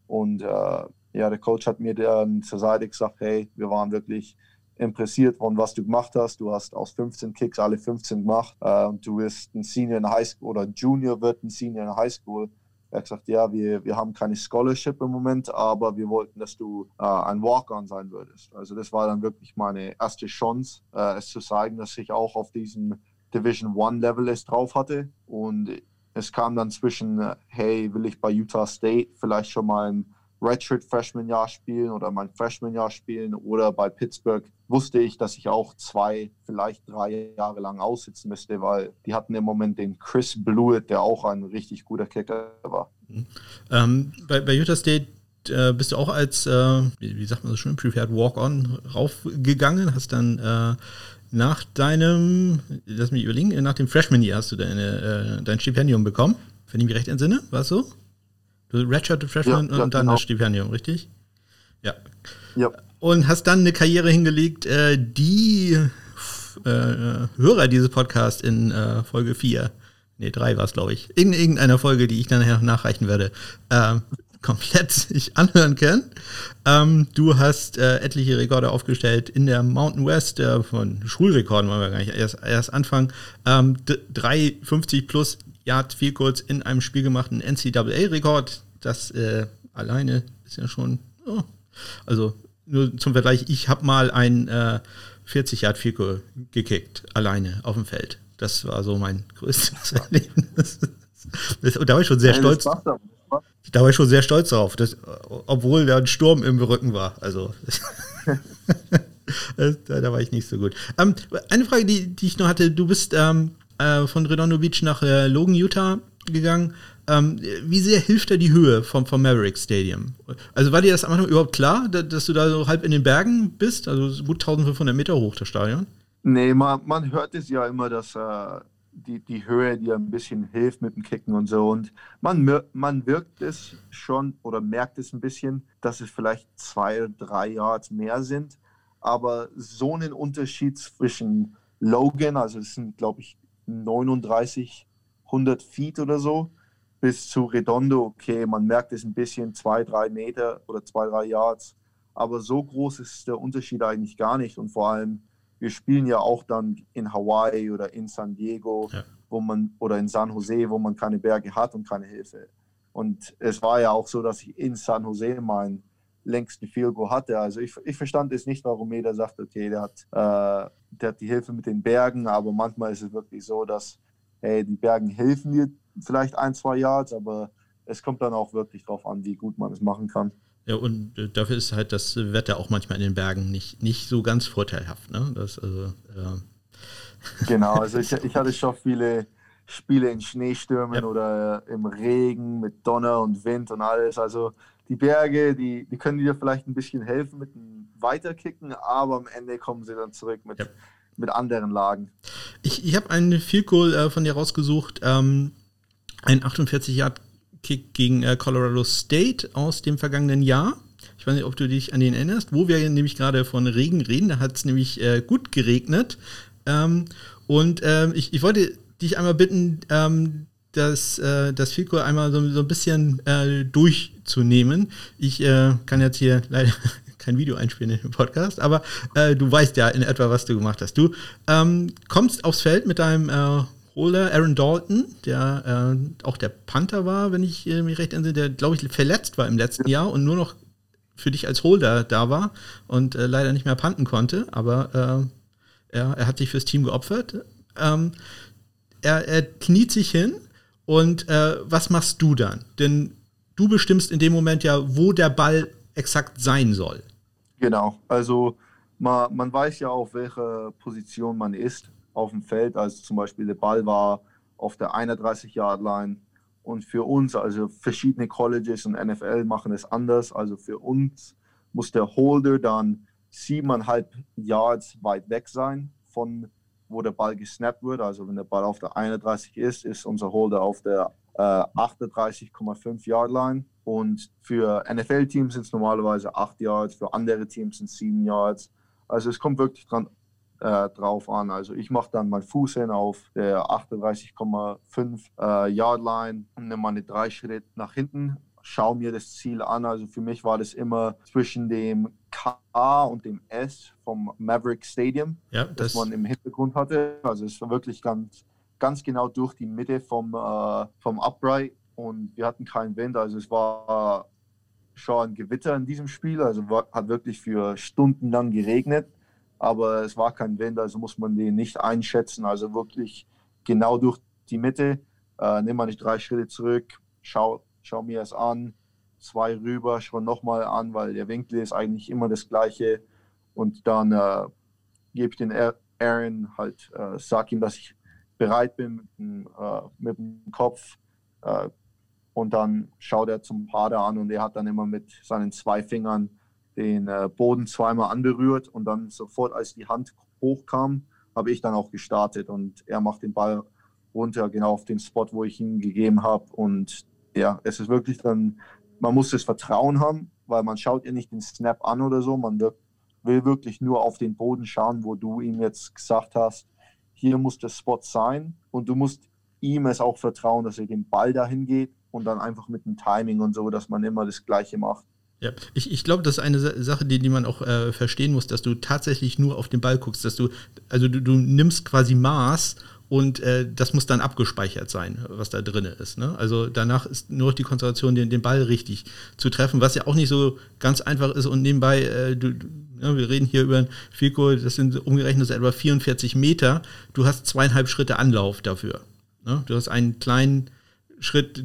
Und äh, ja, der Coach hat mir dann zur Seite gesagt, hey, wir waren wirklich impressiert von was du gemacht hast. Du hast aus 15 Kicks alle 15 gemacht äh, und du bist ein Senior in High School oder Junior wird ein Senior in High School. Er hat gesagt, ja, wir, wir haben keine Scholarship im Moment, aber wir wollten, dass du äh, ein Walk-on sein würdest. Also das war dann wirklich meine erste Chance, äh, es zu zeigen, dass ich auch auf diesem Division One Level es drauf hatte. Und es kam dann zwischen, äh, hey, will ich bei Utah State vielleicht schon mal ein Redshirt Freshman Jahr spielen oder mein Freshman Jahr spielen oder bei Pittsburgh wusste ich, dass ich auch zwei, vielleicht drei Jahre lang aussitzen müsste, weil die hatten im Moment den Chris Blewett, der auch ein richtig guter Kicker war. Mhm. Ähm, bei, bei, Utah State äh, bist du auch als, äh, wie, sagt man so schön, Preferred Walk-On raufgegangen, hast dann äh, nach deinem, lass mich überlegen, nach dem Freshman Year hast du deine, äh, dein Stipendium bekommen, wenn ich mich recht entsinne, war es so? Redshirt Freshman ja, und dann genau. das Stipendium, richtig? Ja. ja. Und hast dann eine Karriere hingelegt, äh, die äh, Hörer dieses Podcasts in äh, Folge 4, nee, 3 war es, glaube ich, in irgendeiner Folge, die ich dann nachreichen werde, äh, komplett sich anhören können. Ähm, du hast äh, etliche Rekorde aufgestellt in der Mountain West, äh, von Schulrekorden wollen wir gar nicht erst, erst anfangen. Ähm, 350 plus Yard Field Goals in einem Spiel gemacht, ein NCAA-Rekord. Das äh, alleine ist ja schon, oh, also nur zum Vergleich, ich habe mal ein 40 Yard Field Goal gekickt, alleine auf dem Feld. Das war so mein größtes Erlebnis. Und da war ich schon sehr ja, stolz. Da war ich schon sehr stolz drauf, dass, obwohl da ein Sturm im Rücken war. Also da, da, war ich nicht so gut. Ähm, eine Frage, die, die ich noch hatte, du bist ähm, äh, von Redondo Beach nach äh, Logan, Utah gegangen. Ähm, wie sehr hilft da die Höhe vom, vom Maverick Stadium? Also war dir das am Anfang überhaupt klar, dass du da so halb in den Bergen bist? Also gut 1500 Meter hoch, das Stadion? Nee, man, man hört es ja immer, dass äh, die, die Höhe dir ein bisschen hilft mit dem Kicken und so. Und man, man wirkt es schon oder merkt es ein bisschen, dass es vielleicht zwei, drei Yards mehr sind. Aber so einen Unterschied zwischen Logan, also es sind, glaube ich, 39, 100 Feet oder so, bis zu Redondo, okay, man merkt es ein bisschen, zwei, drei Meter oder zwei, drei Yards. Aber so groß ist der Unterschied eigentlich gar nicht. Und vor allem, wir spielen ja auch dann in Hawaii oder in San Diego, ja. wo man oder in San Jose, wo man keine Berge hat und keine Hilfe. Und es war ja auch so, dass ich in San Jose meinen längsten Field Goal hatte. Also ich, ich verstand es nicht, warum jeder sagt, okay, der hat, äh, der hat die Hilfe mit den Bergen, aber manchmal ist es wirklich so, dass hey, die Bergen helfen dir vielleicht ein, zwei Yards, aber es kommt dann auch wirklich darauf an, wie gut man es machen kann. Ja, und äh, dafür ist halt das Wetter auch manchmal in den Bergen nicht, nicht so ganz vorteilhaft. Ne? Das, also, ja. Genau, also ich, ich hatte schon viele Spiele in Schneestürmen ja. oder im Regen mit Donner und Wind und alles. Also die Berge, die, die können dir vielleicht ein bisschen helfen mit dem Weiterkicken, aber am Ende kommen sie dann zurück mit, ja. mit anderen Lagen. Ich, ich habe einen Field Goal äh, von dir rausgesucht, ähm, ein 48 Yard Kick gegen äh, Colorado State aus dem vergangenen Jahr. Ich weiß nicht, ob du dich an den erinnerst, wo wir nämlich gerade von Regen reden. Da hat es nämlich äh, gut geregnet. Ähm, und ähm, ich, ich wollte dich einmal bitten, ähm, das, äh, das Fico einmal so, so ein bisschen äh, durchzunehmen. Ich äh, kann jetzt hier leider kein Video einspielen in dem Podcast, aber äh, du weißt ja in etwa, was du gemacht hast. Du ähm, kommst aufs Feld mit deinem äh, Holder Aaron Dalton, der äh, auch der Panther war, wenn ich äh, mich recht entsinne, der, glaube ich, verletzt war im letzten Jahr und nur noch für dich als Holder da war und äh, leider nicht mehr panten konnte, aber äh, er, er, hat sich fürs Team geopfert. Ähm, er, er, kniet sich hin und äh, was machst du dann? Denn du bestimmst in dem Moment ja, wo der Ball exakt sein soll. Genau, also man, man weiß ja, auf welcher Position man ist auf dem Feld. Also zum Beispiel der Ball war auf der 31-Yard-Line. Und für uns, also verschiedene Colleges und NFL machen es anders. Also für uns muss der Holder dann siebeneinhalb Yards weit weg sein von wo der Ball gesnappt wird. Also wenn der Ball auf der 31 ist, ist unser Holder auf der äh, 38,5 Yard Line. Und für NFL-Teams sind es normalerweise 8 Yards, für andere Teams sind es 7 Yards. Also es kommt wirklich dran, äh, drauf an. Also ich mache dann meinen Fuß hin auf der 38,5 äh, Yard Line und nehme meine drei Schritte nach hinten, schaue mir das Ziel an. Also für mich war das immer zwischen dem K und dem S vom Maverick Stadium, ja, das, das man im Hintergrund hatte. Also es war wirklich ganz, ganz genau durch die Mitte vom, äh, vom Upright und wir hatten keinen Wind. Also es war schon ein Gewitter in diesem Spiel. Also hat wirklich für Stunden lang geregnet aber es war kein Wind, also muss man den nicht einschätzen. Also wirklich genau durch die Mitte. Äh, nimm mal nicht drei Schritte zurück, schau, schau mir es an, zwei rüber, schau nochmal an, weil der Winkel ist eigentlich immer das gleiche. Und dann äh, gebe ich den Aaron halt, äh, sag ihm, dass ich bereit bin mit dem, äh, mit dem Kopf. Äh, und dann schaut er zum Pader an und er hat dann immer mit seinen zwei Fingern den äh, Boden zweimal anberührt und dann sofort, als die Hand hochkam, habe ich dann auch gestartet und er macht den Ball runter, genau auf den Spot, wo ich ihn gegeben habe. Und ja, es ist wirklich dann, man muss das Vertrauen haben, weil man schaut ja nicht den Snap an oder so, man will wirklich nur auf den Boden schauen, wo du ihm jetzt gesagt hast, hier muss der Spot sein und du musst ihm es auch vertrauen, dass er den Ball dahin geht und dann einfach mit dem Timing und so, dass man immer das Gleiche macht. Ja, ich, ich glaube, das ist eine Sache, die, die man auch äh, verstehen muss, dass du tatsächlich nur auf den Ball guckst, dass du, also du, du nimmst quasi Maß und äh, das muss dann abgespeichert sein, was da drin ist. Ne? Also danach ist nur die Konzentration, den, den Ball richtig zu treffen, was ja auch nicht so ganz einfach ist und nebenbei, äh, du, ja, wir reden hier über ein Fico, das sind umgerechnet etwa 44 Meter, du hast zweieinhalb Schritte Anlauf dafür. Ne? Du hast einen kleinen Schritt,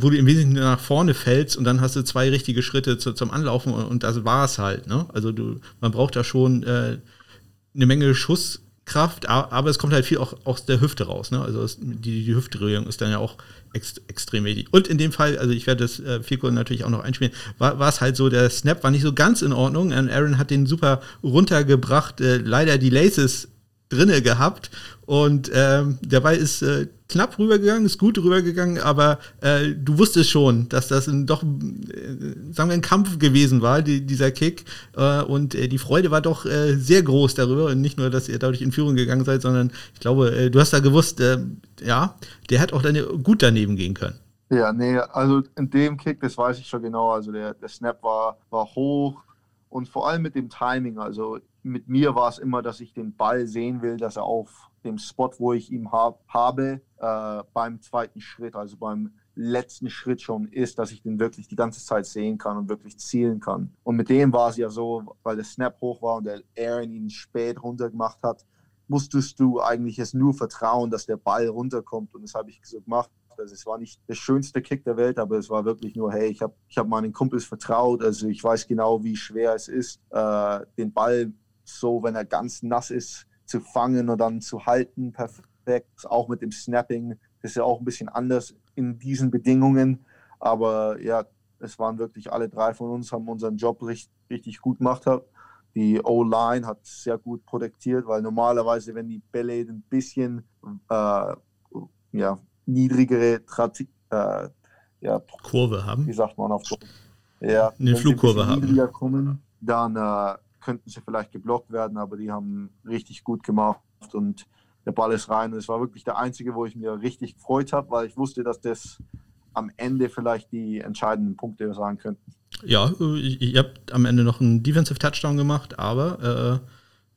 wo du im Wesentlichen nach vorne fällst und dann hast du zwei richtige Schritte zu, zum Anlaufen und, das war es halt. Ne? Also du, man braucht da schon äh, eine Menge Schusskraft, aber es kommt halt viel auch aus der Hüfte raus. Ne? Also es, die, die Hüftdrehung ist dann ja auch ext, extrem wichtig. Und in dem Fall, also ich werde das äh, Fico natürlich auch noch einspielen, war, es halt so, der Snap war nicht so ganz in Ordnung. Aaron hat den super runtergebracht, äh, leider die Laces drinne gehabt und ähm, der ist äh, knapp rübergegangen, ist gut rübergegangen, aber äh, du wusstest schon, dass das ein, doch, äh, sagen wir, ein Kampf gewesen war, die, dieser Kick. Äh, und äh, die Freude war doch äh, sehr groß darüber. Und nicht nur, dass ihr dadurch in Führung gegangen seid, sondern ich glaube, äh, du hast da gewusst, ja, der hat auch deine, gut daneben gehen können. Ja, nee, also in dem Kick, das weiß ich schon genau. Also der, der Snap war, war hoch und vor allem mit dem Timing. Also mit mir war es immer, dass ich den Ball sehen will, dass er auf dem Spot, wo ich ihn hab, habe, äh, beim zweiten Schritt, also beim letzten Schritt schon ist, dass ich den wirklich die ganze Zeit sehen kann und wirklich zielen kann. Und mit dem war es ja so, weil der Snap hoch war und der Aaron ihn spät runtergemacht hat, musstest du eigentlich es nur vertrauen, dass der Ball runterkommt. Und das habe ich so gemacht. Also es war nicht der schönste Kick der Welt, aber es war wirklich nur, hey, ich habe ich hab meinen Kumpels vertraut. Also ich weiß genau, wie schwer es ist, äh, den Ball so, wenn er ganz nass ist, zu fangen und dann zu halten, perfekt. Auch mit dem Snapping, das ist ja auch ein bisschen anders in diesen Bedingungen. Aber ja, es waren wirklich alle drei von uns, haben unseren Job richtig, richtig gut gemacht. Die O-Line hat sehr gut protektiert, weil normalerweise, wenn die Bälle ein bisschen äh, ja, niedrigere Trati äh, ja, Kurve haben, wie sagt man auf so, ja, eine Flugkurve haben, kommen, dann äh, könnten sie vielleicht geblockt werden, aber die haben richtig gut gemacht und der Ball ist rein. Und es war wirklich der einzige, wo ich mir richtig gefreut habe, weil ich wusste, dass das am Ende vielleicht die entscheidenden Punkte sein könnten. Ja, ihr habt am Ende noch einen Defensive Touchdown gemacht, aber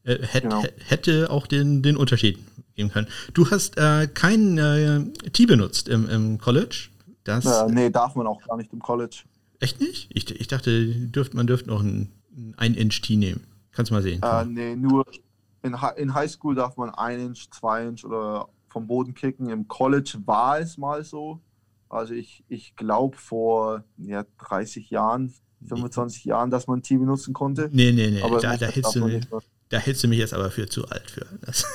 äh, äh hätt, genau. hätte auch den, den Unterschied geben können. Du hast äh, kein äh, Tee benutzt im, im College. Das, äh, nee, darf man auch gar nicht im College. Echt nicht? Ich, ich dachte, dürft, man dürfte noch ein ein Inch Tee nehmen. Kannst du mal sehen. Äh, nee, nur in, in Highschool darf man ein Inch, zwei Inch oder vom Boden kicken. Im College war es mal so. Also ich, ich glaube vor ja, 30 Jahren, 25 nee. Jahren, dass man Tee benutzen konnte. Nee, nee, nee. Aber da, da, hältst du mich, da hältst du mich jetzt aber für zu alt für. Das.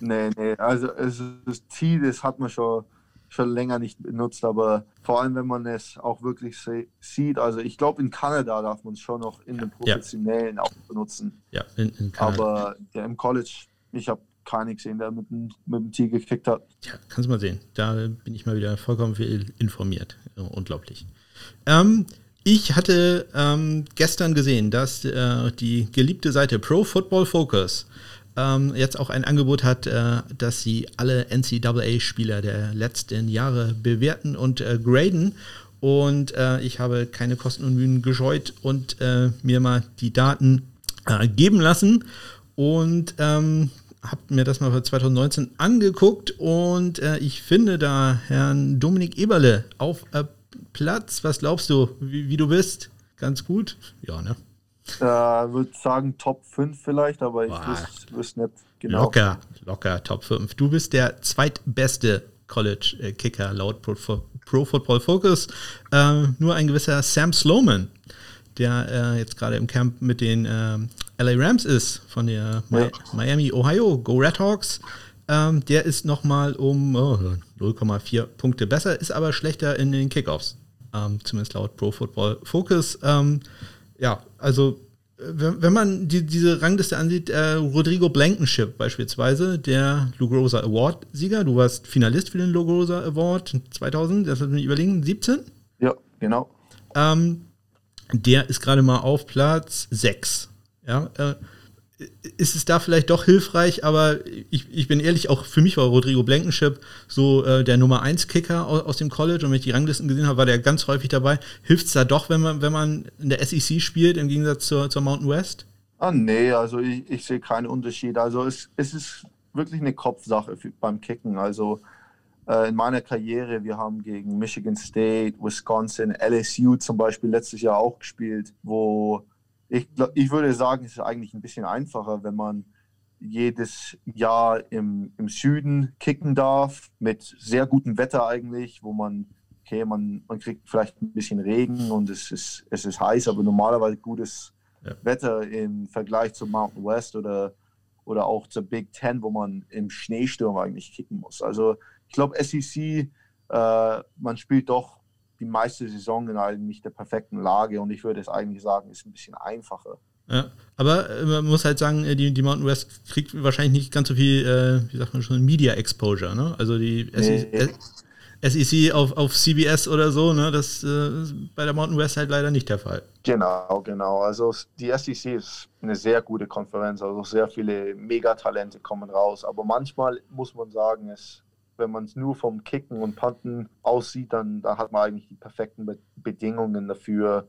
nee, nee. Also es, das Tee, das hat man schon schon länger nicht benutzt, aber vor allem, wenn man es auch wirklich sieht, also ich glaube, in Kanada darf man es schon noch in den professionellen ja. auch benutzen. Ja, in, in Kanada. Aber ja, im College, ich habe keinen gesehen, der mit dem, mit dem Tee gekickt hat. Ja, kannst du mal sehen. Da bin ich mal wieder vollkommen viel informiert. Unglaublich. Ähm, ich hatte ähm, gestern gesehen, dass äh, die geliebte Seite Pro Football Focus ähm, jetzt auch ein Angebot hat, äh, dass sie alle NCAA-Spieler der letzten Jahre bewerten und äh, graden. Und äh, ich habe keine Kosten und Mühen gescheut und äh, mir mal die Daten äh, geben lassen. Und ähm, habe mir das mal für 2019 angeguckt und äh, ich finde da Herrn Dominik Eberle auf Platz. Was glaubst du, wie, wie du bist? Ganz gut? Ja, ne? Ich äh, würde sagen Top 5 vielleicht, aber ich wüsste nicht genau. Locker, locker Top 5. Du bist der zweitbeste College-Kicker laut Pro, Pro, Football Focus. Äh, nur ein gewisser Sam Sloman, der äh, jetzt gerade im Camp mit den äh, LA Rams ist, von der ja. Miami, Ohio, Go Red Hawks. Ähm, der ist nochmal um oh, 0,4 Punkte besser, ist aber schlechter in den Kickoffs. Ähm, zumindest laut Pro Football Focus. Ähm, ja, also wenn, wenn man die, diese Rangliste ansieht, äh, Rodrigo Blankenship beispielsweise, der Lugrosa Award-Sieger, du warst Finalist für den Lugrosa Award 2000, das hat mich überlegen, 17? Ja, genau. Ähm, der ist gerade mal auf Platz 6. Ja, äh, ist es da vielleicht doch hilfreich, aber ich, ich bin ehrlich, auch für mich war Rodrigo Blankenship so äh, der Nummer 1 Kicker aus, aus, dem College und wenn ich die Ranglisten gesehen habe, war der ganz häufig dabei. Hilft es da doch, wenn man, wenn man in der SEC spielt, im Gegensatz zur, zur Mountain West? Ah, nee, also ich, ich sehe keinen Unterschied. Also es, es ist wirklich eine Kopfsache für, beim Kicken. Also äh, in meiner Karriere, wir haben gegen Michigan State, Wisconsin, LSU zum Beispiel letztes Jahr auch gespielt, wo ich, ich würde sagen, es ist eigentlich ein bisschen einfacher, wenn man jedes Jahr im, im Süden kicken darf, mit sehr gutem Wetter eigentlich, wo man, okay, man, man kriegt vielleicht ein bisschen Regen und es ist, es ist heiß, aber normalerweise gutes ja. Wetter im Vergleich zum Mountain West oder, oder auch zur Big Ten, wo man im Schneesturm eigentlich kicken muss. Also ich glaube, SEC, äh, man spielt doch die meiste Saison in eigentlich der perfekten Lage und ich würde es eigentlich sagen, ist ein bisschen einfacher. Ja, aber äh, man muss halt sagen, äh, die, die Mountain West kriegt wahrscheinlich nicht ganz so viel, äh, wie sagt man schon, Media Exposure, ne? Also die nee. SEC auf, auf CBS oder so, ne? Das äh, ist bei der Mountain West halt leider nicht der Fall. Genau, genau. Also die SEC ist eine sehr gute Konferenz, also sehr viele Megatalente kommen raus, aber manchmal muss man sagen, es wenn man es nur vom Kicken und Panten aussieht, dann da hat man eigentlich die perfekten Be Bedingungen dafür,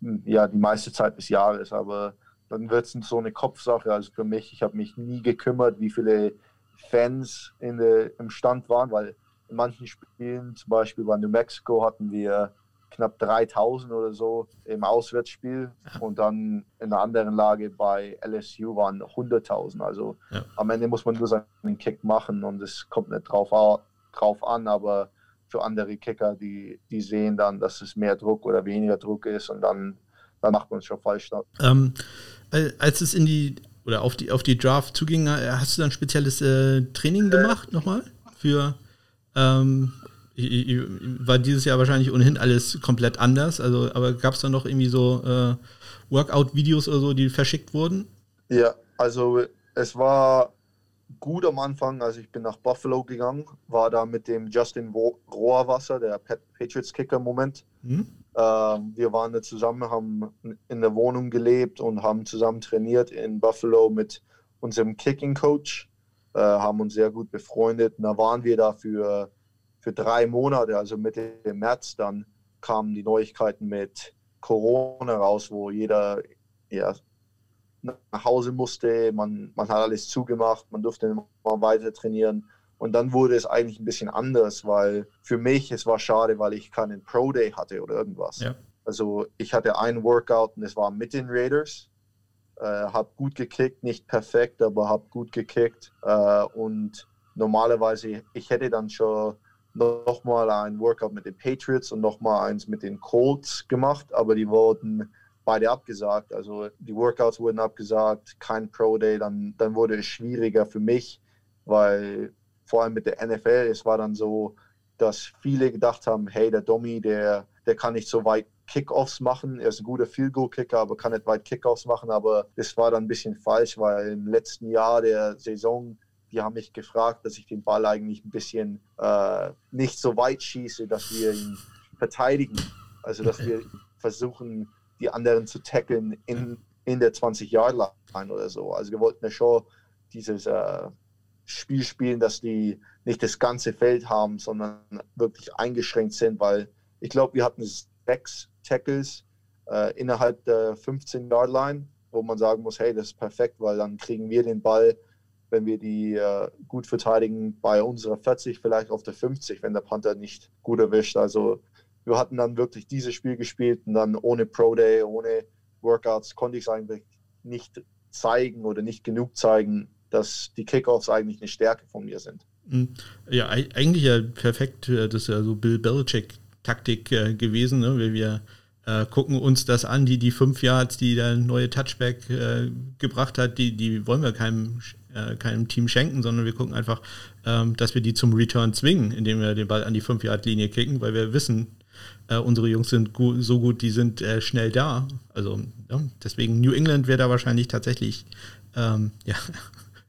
hm, ja, die meiste Zeit des Jahres. Aber dann wird es so eine Kopfsache. Also für mich, ich habe mich nie gekümmert, wie viele Fans in der, im Stand waren, weil in manchen Spielen, zum Beispiel bei New Mexico, hatten wir knapp 3000 oder so im Auswärtsspiel und dann in der anderen Lage bei LSU waren 100.000. Also ja. am Ende muss man nur seinen Kick machen und es kommt nicht drauf, drauf an, aber für andere Kicker, die, die sehen dann, dass es mehr Druck oder weniger Druck ist und dann, dann macht man es schon falsch. Ähm, als es in die oder auf die, auf die Draft zuging, hast du dann spezielles äh, Training gemacht äh, nochmal für ähm, war dieses Jahr wahrscheinlich ohnehin alles komplett anders. Also, aber gab es da noch irgendwie so äh, Workout-Videos oder so, die verschickt wurden? Ja, also es war gut am Anfang, also ich bin nach Buffalo gegangen, war da mit dem Justin Rohrwasser, der Patriots-Kicker im Moment. Hm? Ähm, wir waren da zusammen, haben in der Wohnung gelebt und haben zusammen trainiert in Buffalo mit unserem Kicking-Coach, äh, haben uns sehr gut befreundet. Und da waren wir da für für drei Monate, also Mitte März, dann kamen die Neuigkeiten mit Corona raus, wo jeder ja, nach Hause musste, man, man hat alles zugemacht, man durfte mal weiter trainieren. Und dann wurde es eigentlich ein bisschen anders, weil für mich es war schade, weil ich keinen Pro Day hatte oder irgendwas. Ja. Also ich hatte einen Workout und es war mit den Raiders. Äh, habe gut gekickt, nicht perfekt, aber habe gut gekickt. Äh, und normalerweise, ich hätte dann schon nochmal ein Workout mit den Patriots und nochmal eins mit den Colts gemacht, aber die wurden beide abgesagt. Also die Workouts wurden abgesagt, kein Pro Day, dann, dann wurde es schwieriger für mich, weil vor allem mit der NFL, es war dann so, dass viele gedacht haben, hey, der Domi, der, der kann nicht so weit Kickoffs machen. Er ist ein guter Field Goal Kicker, aber kann nicht weit Kickoffs machen. Aber das war dann ein bisschen falsch, weil im letzten Jahr der Saison die haben mich gefragt, dass ich den Ball eigentlich ein bisschen äh, nicht so weit schieße, dass wir ihn verteidigen. Also dass wir versuchen, die anderen zu tackeln in, in der 20-Yard-Line oder so. Also wir wollten ja schon dieses äh, Spiel spielen, dass die nicht das ganze Feld haben, sondern wirklich eingeschränkt sind, weil ich glaube, wir hatten sechs Tackles äh, innerhalb der 15-Yard-Line, wo man sagen muss, hey, das ist perfekt, weil dann kriegen wir den Ball wenn wir die äh, gut verteidigen, bei unserer 40, vielleicht auf der 50, wenn der Panther nicht gut erwischt. Also wir hatten dann wirklich dieses Spiel gespielt und dann ohne Pro Day, ohne Workouts konnte ich es eigentlich nicht zeigen oder nicht genug zeigen, dass die Kickoffs eigentlich eine Stärke von mir sind. Hm. Ja, eigentlich ja perfekt. Äh, das ist ja so Bill Belichick-Taktik äh, gewesen, ne? weil wir äh, gucken uns das an, die, die fünf Yards, die der neue Touchback äh, gebracht hat, die, die wollen wir keinem äh, keinem Team schenken, sondern wir gucken einfach, ähm, dass wir die zum Return zwingen, indem wir den Ball an die 5-Yard-Linie kicken, weil wir wissen, äh, unsere Jungs sind gu so gut, die sind äh, schnell da. Also ja, deswegen New England wäre da wahrscheinlich tatsächlich ähm, ja,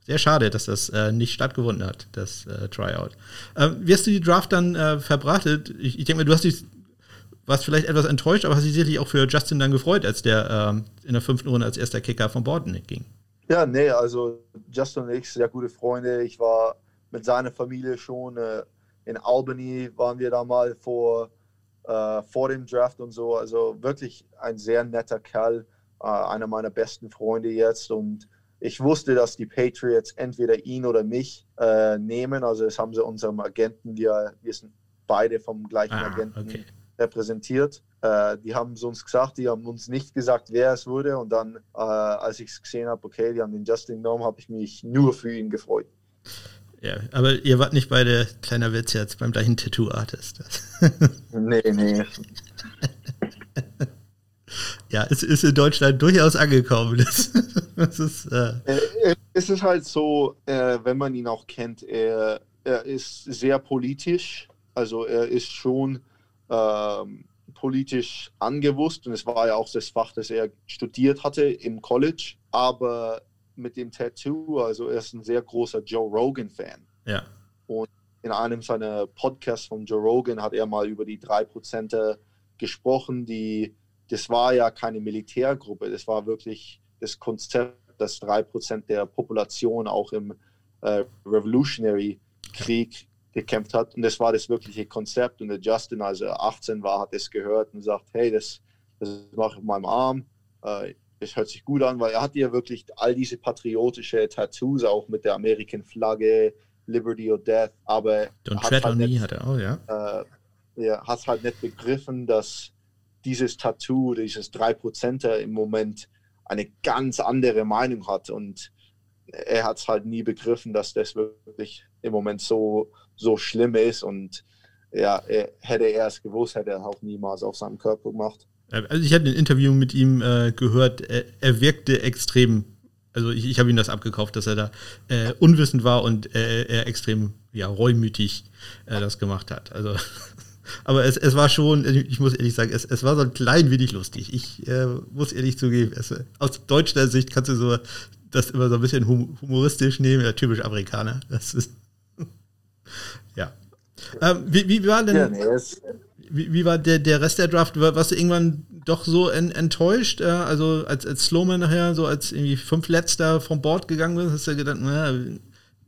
sehr schade, dass das äh, nicht stattgefunden hat, das äh, Tryout. Ähm, wie hast du die Draft dann äh, verbratet? Ich, ich denke mal, du hast dich warst vielleicht etwas enttäuscht, aber hast dich sicherlich auch für Justin dann gefreut, als der ähm, in der fünften Runde als erster Kicker von Borden ging. Ja, nee, also Justin und ich sehr gute Freunde. Ich war mit seiner Familie schon äh, in Albany, waren wir da mal vor, äh, vor dem Draft und so. Also wirklich ein sehr netter Kerl, äh, einer meiner besten Freunde jetzt. Und ich wusste, dass die Patriots entweder ihn oder mich äh, nehmen. Also das haben sie unserem Agenten, wir, wir sind beide vom gleichen ah, Agenten okay. repräsentiert. Äh, die haben es uns gesagt, die haben uns nicht gesagt, wer es wurde. Und dann, äh, als ich es gesehen habe, okay, die haben den Justin genommen, habe ich mich nur für ihn gefreut. Ja, aber ihr wart nicht beide, kleiner Witz jetzt, beim gleichen Tattoo-Artist. nee, nee. ja, es ist in Deutschland durchaus angekommen. Das, das ist, äh, äh es ist halt so, äh, wenn man ihn auch kennt, er, er ist sehr politisch. Also er ist schon ähm, politisch angewusst und es war ja auch das Fach, das er studiert hatte im College. Aber mit dem Tattoo, also er ist ein sehr großer Joe Rogan-Fan. Ja. Und in einem seiner Podcasts von Joe Rogan hat er mal über die 3% gesprochen, die, das war ja keine Militärgruppe, das war wirklich das Konzept, dass 3% der Population auch im äh, Revolutionary Krieg gekämpft hat. Und das war das wirkliche Konzept. Und der Justin, als er 18 war, hat es gehört und sagt, hey, das, das mache ich auf meinem Arm. Äh, das hört sich gut an, weil er hat ja wirklich all diese patriotische Tattoos, auch mit der American Flagge, Liberty or Death. Aber Don't tread halt on me hat er auch, ja. Äh, er hat halt nicht begriffen, dass dieses Tattoo, dieses 3%er im Moment eine ganz andere Meinung hat. Und er hat es halt nie begriffen, dass das wirklich im Moment so so schlimm ist. Und ja, hätte er es gewusst, hätte er auch niemals auf seinem Körper gemacht. Also ich hatte ein Interview mit ihm äh, gehört, er, er, wirkte extrem, also ich, ich habe ihm das abgekauft, dass er da äh, unwissend war und äh, er extrem ja, reumütig äh, das gemacht hat. Also aber es, es war schon, ich muss ehrlich sagen, es, es war so ein klein wenig lustig. Ich äh, muss ehrlich zugeben, es, aus deutscher Sicht kannst du so das immer so ein bisschen humoristisch nehmen, ja, typisch Amerikaner. Das ist ja. Ähm, wie, wie, war denn, ja, nee, wie, wie, war der, der Rest der Draft? Warst du irgendwann doch so en, enttäuscht? Äh, also als, als Slowman nachher, so als irgendwie fünf Letzter vom Board gegangen bist, hast du gedacht, na,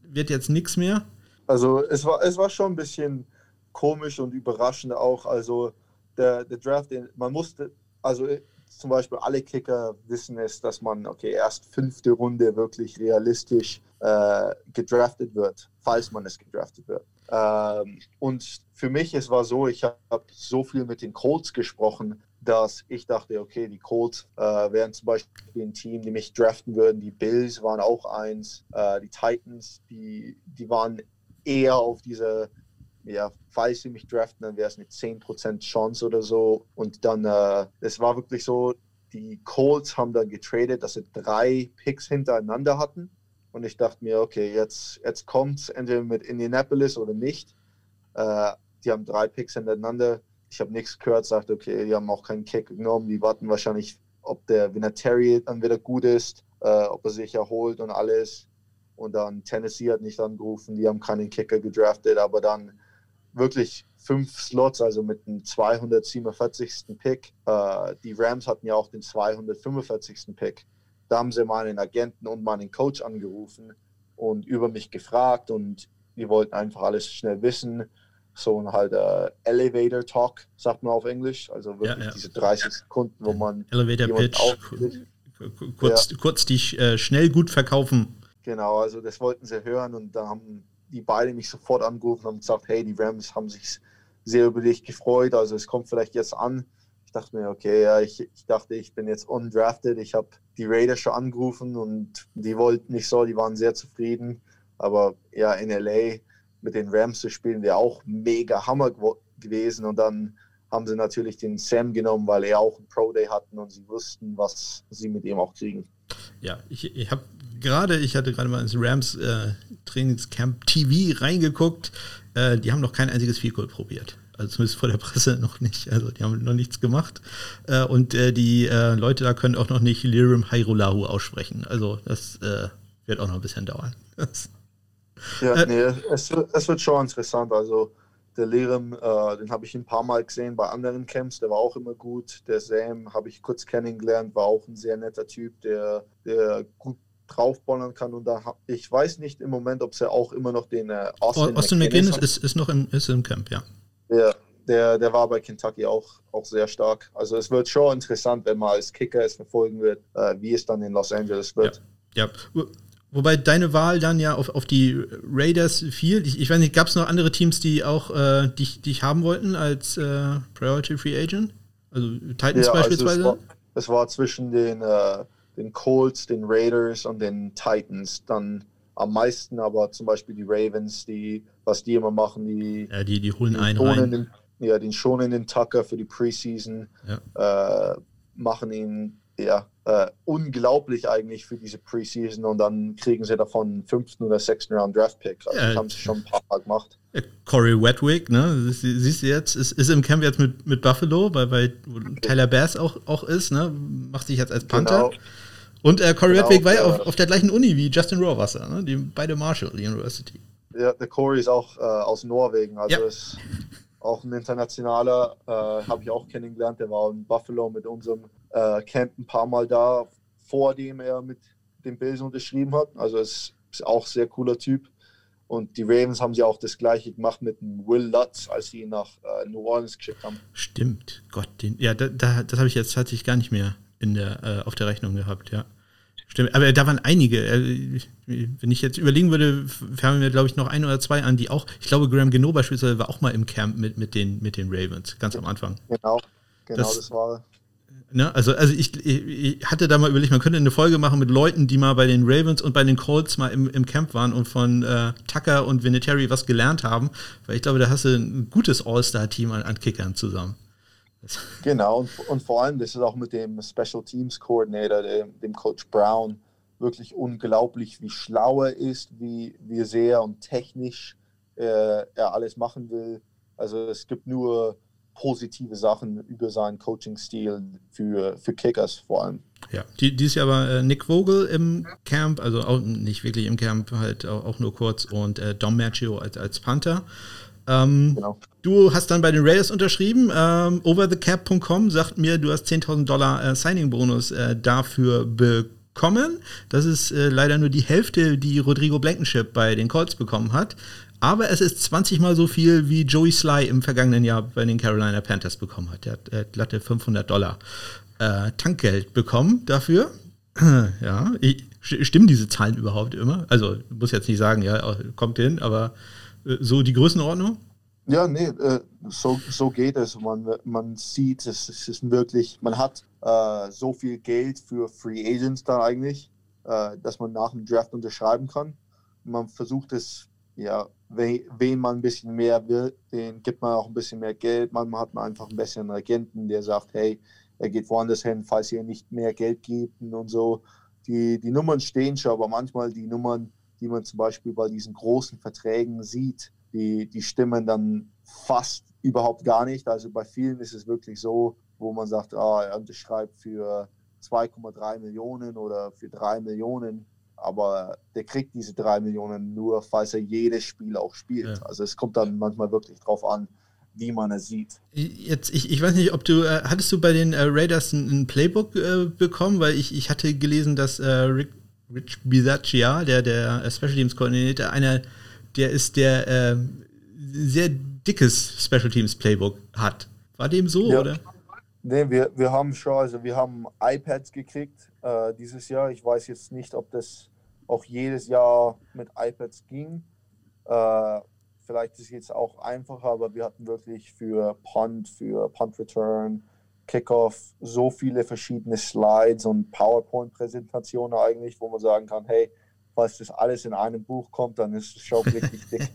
wird jetzt nichts mehr? Also es war, es war schon ein bisschen komisch und überraschend auch. Also der, der Draft, man musste, also zum Beispiel alle Kicker wissen es, dass man, okay, erst fünfte Runde wirklich realistisch äh, gedraftet wird, falls man es gedraftet wird. Ähm, und für mich, es war so, ich habe so viel mit den Colts gesprochen, dass ich dachte, okay, die Colts äh, wären zum Beispiel ein Team, die mich draften würden. Die Bills waren auch eins. Äh, die Titans, die, die waren eher auf diese, ja, falls sie mich draften, dann wäre es eine 10% Chance oder so. Und dann, äh, es war wirklich so, die Colts haben dann getradet, dass sie drei Picks hintereinander hatten. Und ich dachte mir, okay, jetzt, jetzt kommt entweder mit Indianapolis oder nicht. Äh, die haben drei Picks hintereinander. Ich habe nichts gehört, sagte, okay, die haben auch keinen Kick genommen. Die warten wahrscheinlich, ob der Vinatieri dann wieder gut ist, äh, ob er sich erholt und alles. Und dann Tennessee hat nicht angerufen, die haben keinen Kicker gedraftet, aber dann wirklich fünf Slots, also mit dem 247. Pick. Äh, die Rams hatten ja auch den 245. Pick. Da haben sie meinen Agenten und meinen Coach angerufen und über mich gefragt und die wollten einfach alles schnell wissen. So ein halt uh, Elevator Talk, sagt man auf Englisch. Also wirklich ja, ja. diese 30 Sekunden, wo man. Elevator Pitch. Kurz, ja. kurz die äh, schnell gut verkaufen. Genau, also das wollten sie hören und da haben die beiden mich sofort angerufen und gesagt: Hey, die Rams haben sich sehr über dich gefreut. Also es kommt vielleicht jetzt an dachte mir, okay, ja, ich, ich dachte, ich bin jetzt undrafted. Ich habe die Raiders schon angerufen und die wollten nicht so, die waren sehr zufrieden. Aber ja, in LA mit den Rams zu spielen, wäre auch mega Hammer gewesen. Und dann haben sie natürlich den Sam genommen, weil er auch einen Pro Day hatten und sie wussten, was sie mit ihm auch kriegen. Ja, ich, ich habe gerade, ich hatte gerade mal ins Rams äh, Trainingscamp TV reingeguckt. Äh, die haben noch kein einziges Field probiert. Also zumindest vor der Presse noch nicht. Also die haben noch nichts gemacht. Äh, und äh, die äh, Leute da können auch noch nicht Lirim Hairulahu aussprechen. Also das äh, wird auch noch ein bisschen dauern. ja, äh, nee, es, es, wird schon interessant. Also der Lirim, äh, den habe ich ein paar Mal gesehen bei anderen Camps, der war auch immer gut. Der Sam habe ich kurz kennengelernt, war auch ein sehr netter Typ, der, der gut draufballern kann. Und da ich weiß nicht im Moment, ob sie auch immer noch den äh, Austin, Austin McGinnis ist, ist noch im, ist im Camp, ja. Ja, der, der war bei Kentucky auch, auch sehr stark. Also es wird schon interessant, wenn man als Kicker es verfolgen wird, äh, wie es dann in Los Angeles wird. Ja, ja. Wobei deine Wahl dann ja auf, auf die Raiders fiel. Ich, ich weiß nicht, gab es noch andere Teams, die auch äh, dich, dich haben wollten als äh, Priority Free Agent? Also Titans ja, beispielsweise? Also es, war, es, war, zwischen den, äh, den Colts, den Raiders und den Titans. Dann am meisten aber zum Beispiel die Ravens, die, was die immer machen, die, ja, die, die holen die einen rein. Den, ja, den schonen den Tucker für die Preseason, ja. äh, machen ihn ja, äh, unglaublich eigentlich für diese Preseason und dann kriegen sie davon fünften oder sechsten Round Draft Pick. Also ja, das haben sie schon ein paar Mal gemacht. Corey Wedwick, ne? Siehst du jetzt, ist, ist im Camp jetzt mit, mit Buffalo, weil, weil Tyler Bass auch, auch ist, ne? Macht sich jetzt als Panther. Genau. Und äh, Corey genau, Wedwick war ja auf, auf der gleichen Uni wie Justin Rohrwasser, ne? Die beide Marshall University. Ja, der Corey ist auch äh, aus Norwegen, also ja. ist auch ein internationaler, äh, habe ich auch kennengelernt. Der war in Buffalo mit unserem äh, Camp ein paar Mal da, vor dem er mit den Bills unterschrieben hat. Also es ist auch ein sehr cooler Typ. Und die Ravens haben sie auch das gleiche gemacht mit Will Lutz, als sie ihn nach äh, New Orleans geschickt haben. Stimmt, Gott, den, ja, da, da, das habe ich jetzt tatsächlich gar nicht mehr in der, äh, auf der Rechnung gehabt, ja. Stimmt, aber da waren einige. Äh, wenn ich jetzt überlegen würde, fangen wir, glaube ich, noch ein oder zwei an, die auch, ich glaube, Graham Geno beispielsweise war auch mal im Camp mit, mit, den, mit den Ravens, ganz am Anfang. Genau, genau, das, das war. Ne, also, also ich, ich, hatte da mal überlegt, man könnte eine Folge machen mit Leuten, die mal bei den Ravens und bei den Colts mal im, im Camp waren und von äh, Tucker und Vinatieri was gelernt haben, weil ich glaube, da hast du ein gutes All-Star-Team an, an Kickern zusammen. Genau, und, und, vor allem, das ist auch mit dem Special Teams Coordinator, dem, dem Coach Brown, wirklich unglaublich, wie schlau er ist, wie, wie sehr und technisch äh, er alles machen will. Also es gibt nur positive Sachen über seinen Coaching-Stil für, für Kickers vor allem. Ja, die, dieses Jahr war äh, Nick Vogel im Camp, also auch nicht wirklich im Camp, halt auch, auch nur kurz und äh, Dom Maggio als, als Panther. Ähm, genau. Du hast dann bei den Raiders unterschrieben. Ähm, overthecap.com sagt mir, du hast 10.000 Dollar äh, Signing-Bonus äh, dafür bekommen. Das ist äh, leider nur die Hälfte, die Rodrigo Blankenship bei den Colts bekommen hat. Aber es ist 20 mal so viel, wie Joey Sly im vergangenen Jahr bei den Carolina Panthers bekommen hat. Der hat äh, glatte 500 Dollar äh, Tankgeld bekommen dafür. ja, ich, stimmen diese Zahlen überhaupt immer? Also, ich muss jetzt nicht sagen, ja, kommt hin, aber so die Größenordnung? Ja, nee, äh, so, so geht es. Man, man sieht, es, ist wirklich, man hat äh, so viel Geld für Free Agents da eigentlich, äh, dass man nach dem Draft unterschreiben kann. Man versucht es, ja, we, wen man ein bisschen mehr will, den gibt man auch ein bisschen mehr Geld. Manchmal hat man einfach ein bisschen einen Agenten, der sagt, hey, er geht woanders hin, falls ihr nicht mehr Geld gibt und so. Die, die Nummern stehen schon, aber manchmal die Nummern die man zum Beispiel bei diesen großen Verträgen sieht, die, die stimmen dann fast überhaupt gar nicht. Also bei vielen ist es wirklich so, wo man sagt, ah, er unterschreibt für 2,3 Millionen oder für 3 Millionen, aber der kriegt diese 3 Millionen nur, falls er jedes Spiel auch spielt. Ja. Also es kommt dann manchmal wirklich drauf an, wie man es sieht. Jetzt, ich, ich weiß nicht, ob du, äh, hattest du bei den äh, Raiders ein, ein Playbook äh, bekommen, weil ich, ich hatte gelesen, dass äh, Rick Rich Bisaccia, der, der Special Teams Koordinator, einer, der ist, der äh, sehr dickes Special Teams Playbook hat. War dem so, ja. oder? Nee, wir, wir haben schon, also wir haben iPads gekriegt äh, dieses Jahr. Ich weiß jetzt nicht, ob das auch jedes Jahr mit iPads ging. Äh, vielleicht ist es jetzt auch einfacher, aber wir hatten wirklich für Punt, für Punt Return, Kickoff so viele verschiedene Slides und PowerPoint-Präsentationen eigentlich, wo man sagen kann, hey, falls das alles in einem Buch kommt, dann ist es schon richtig dick.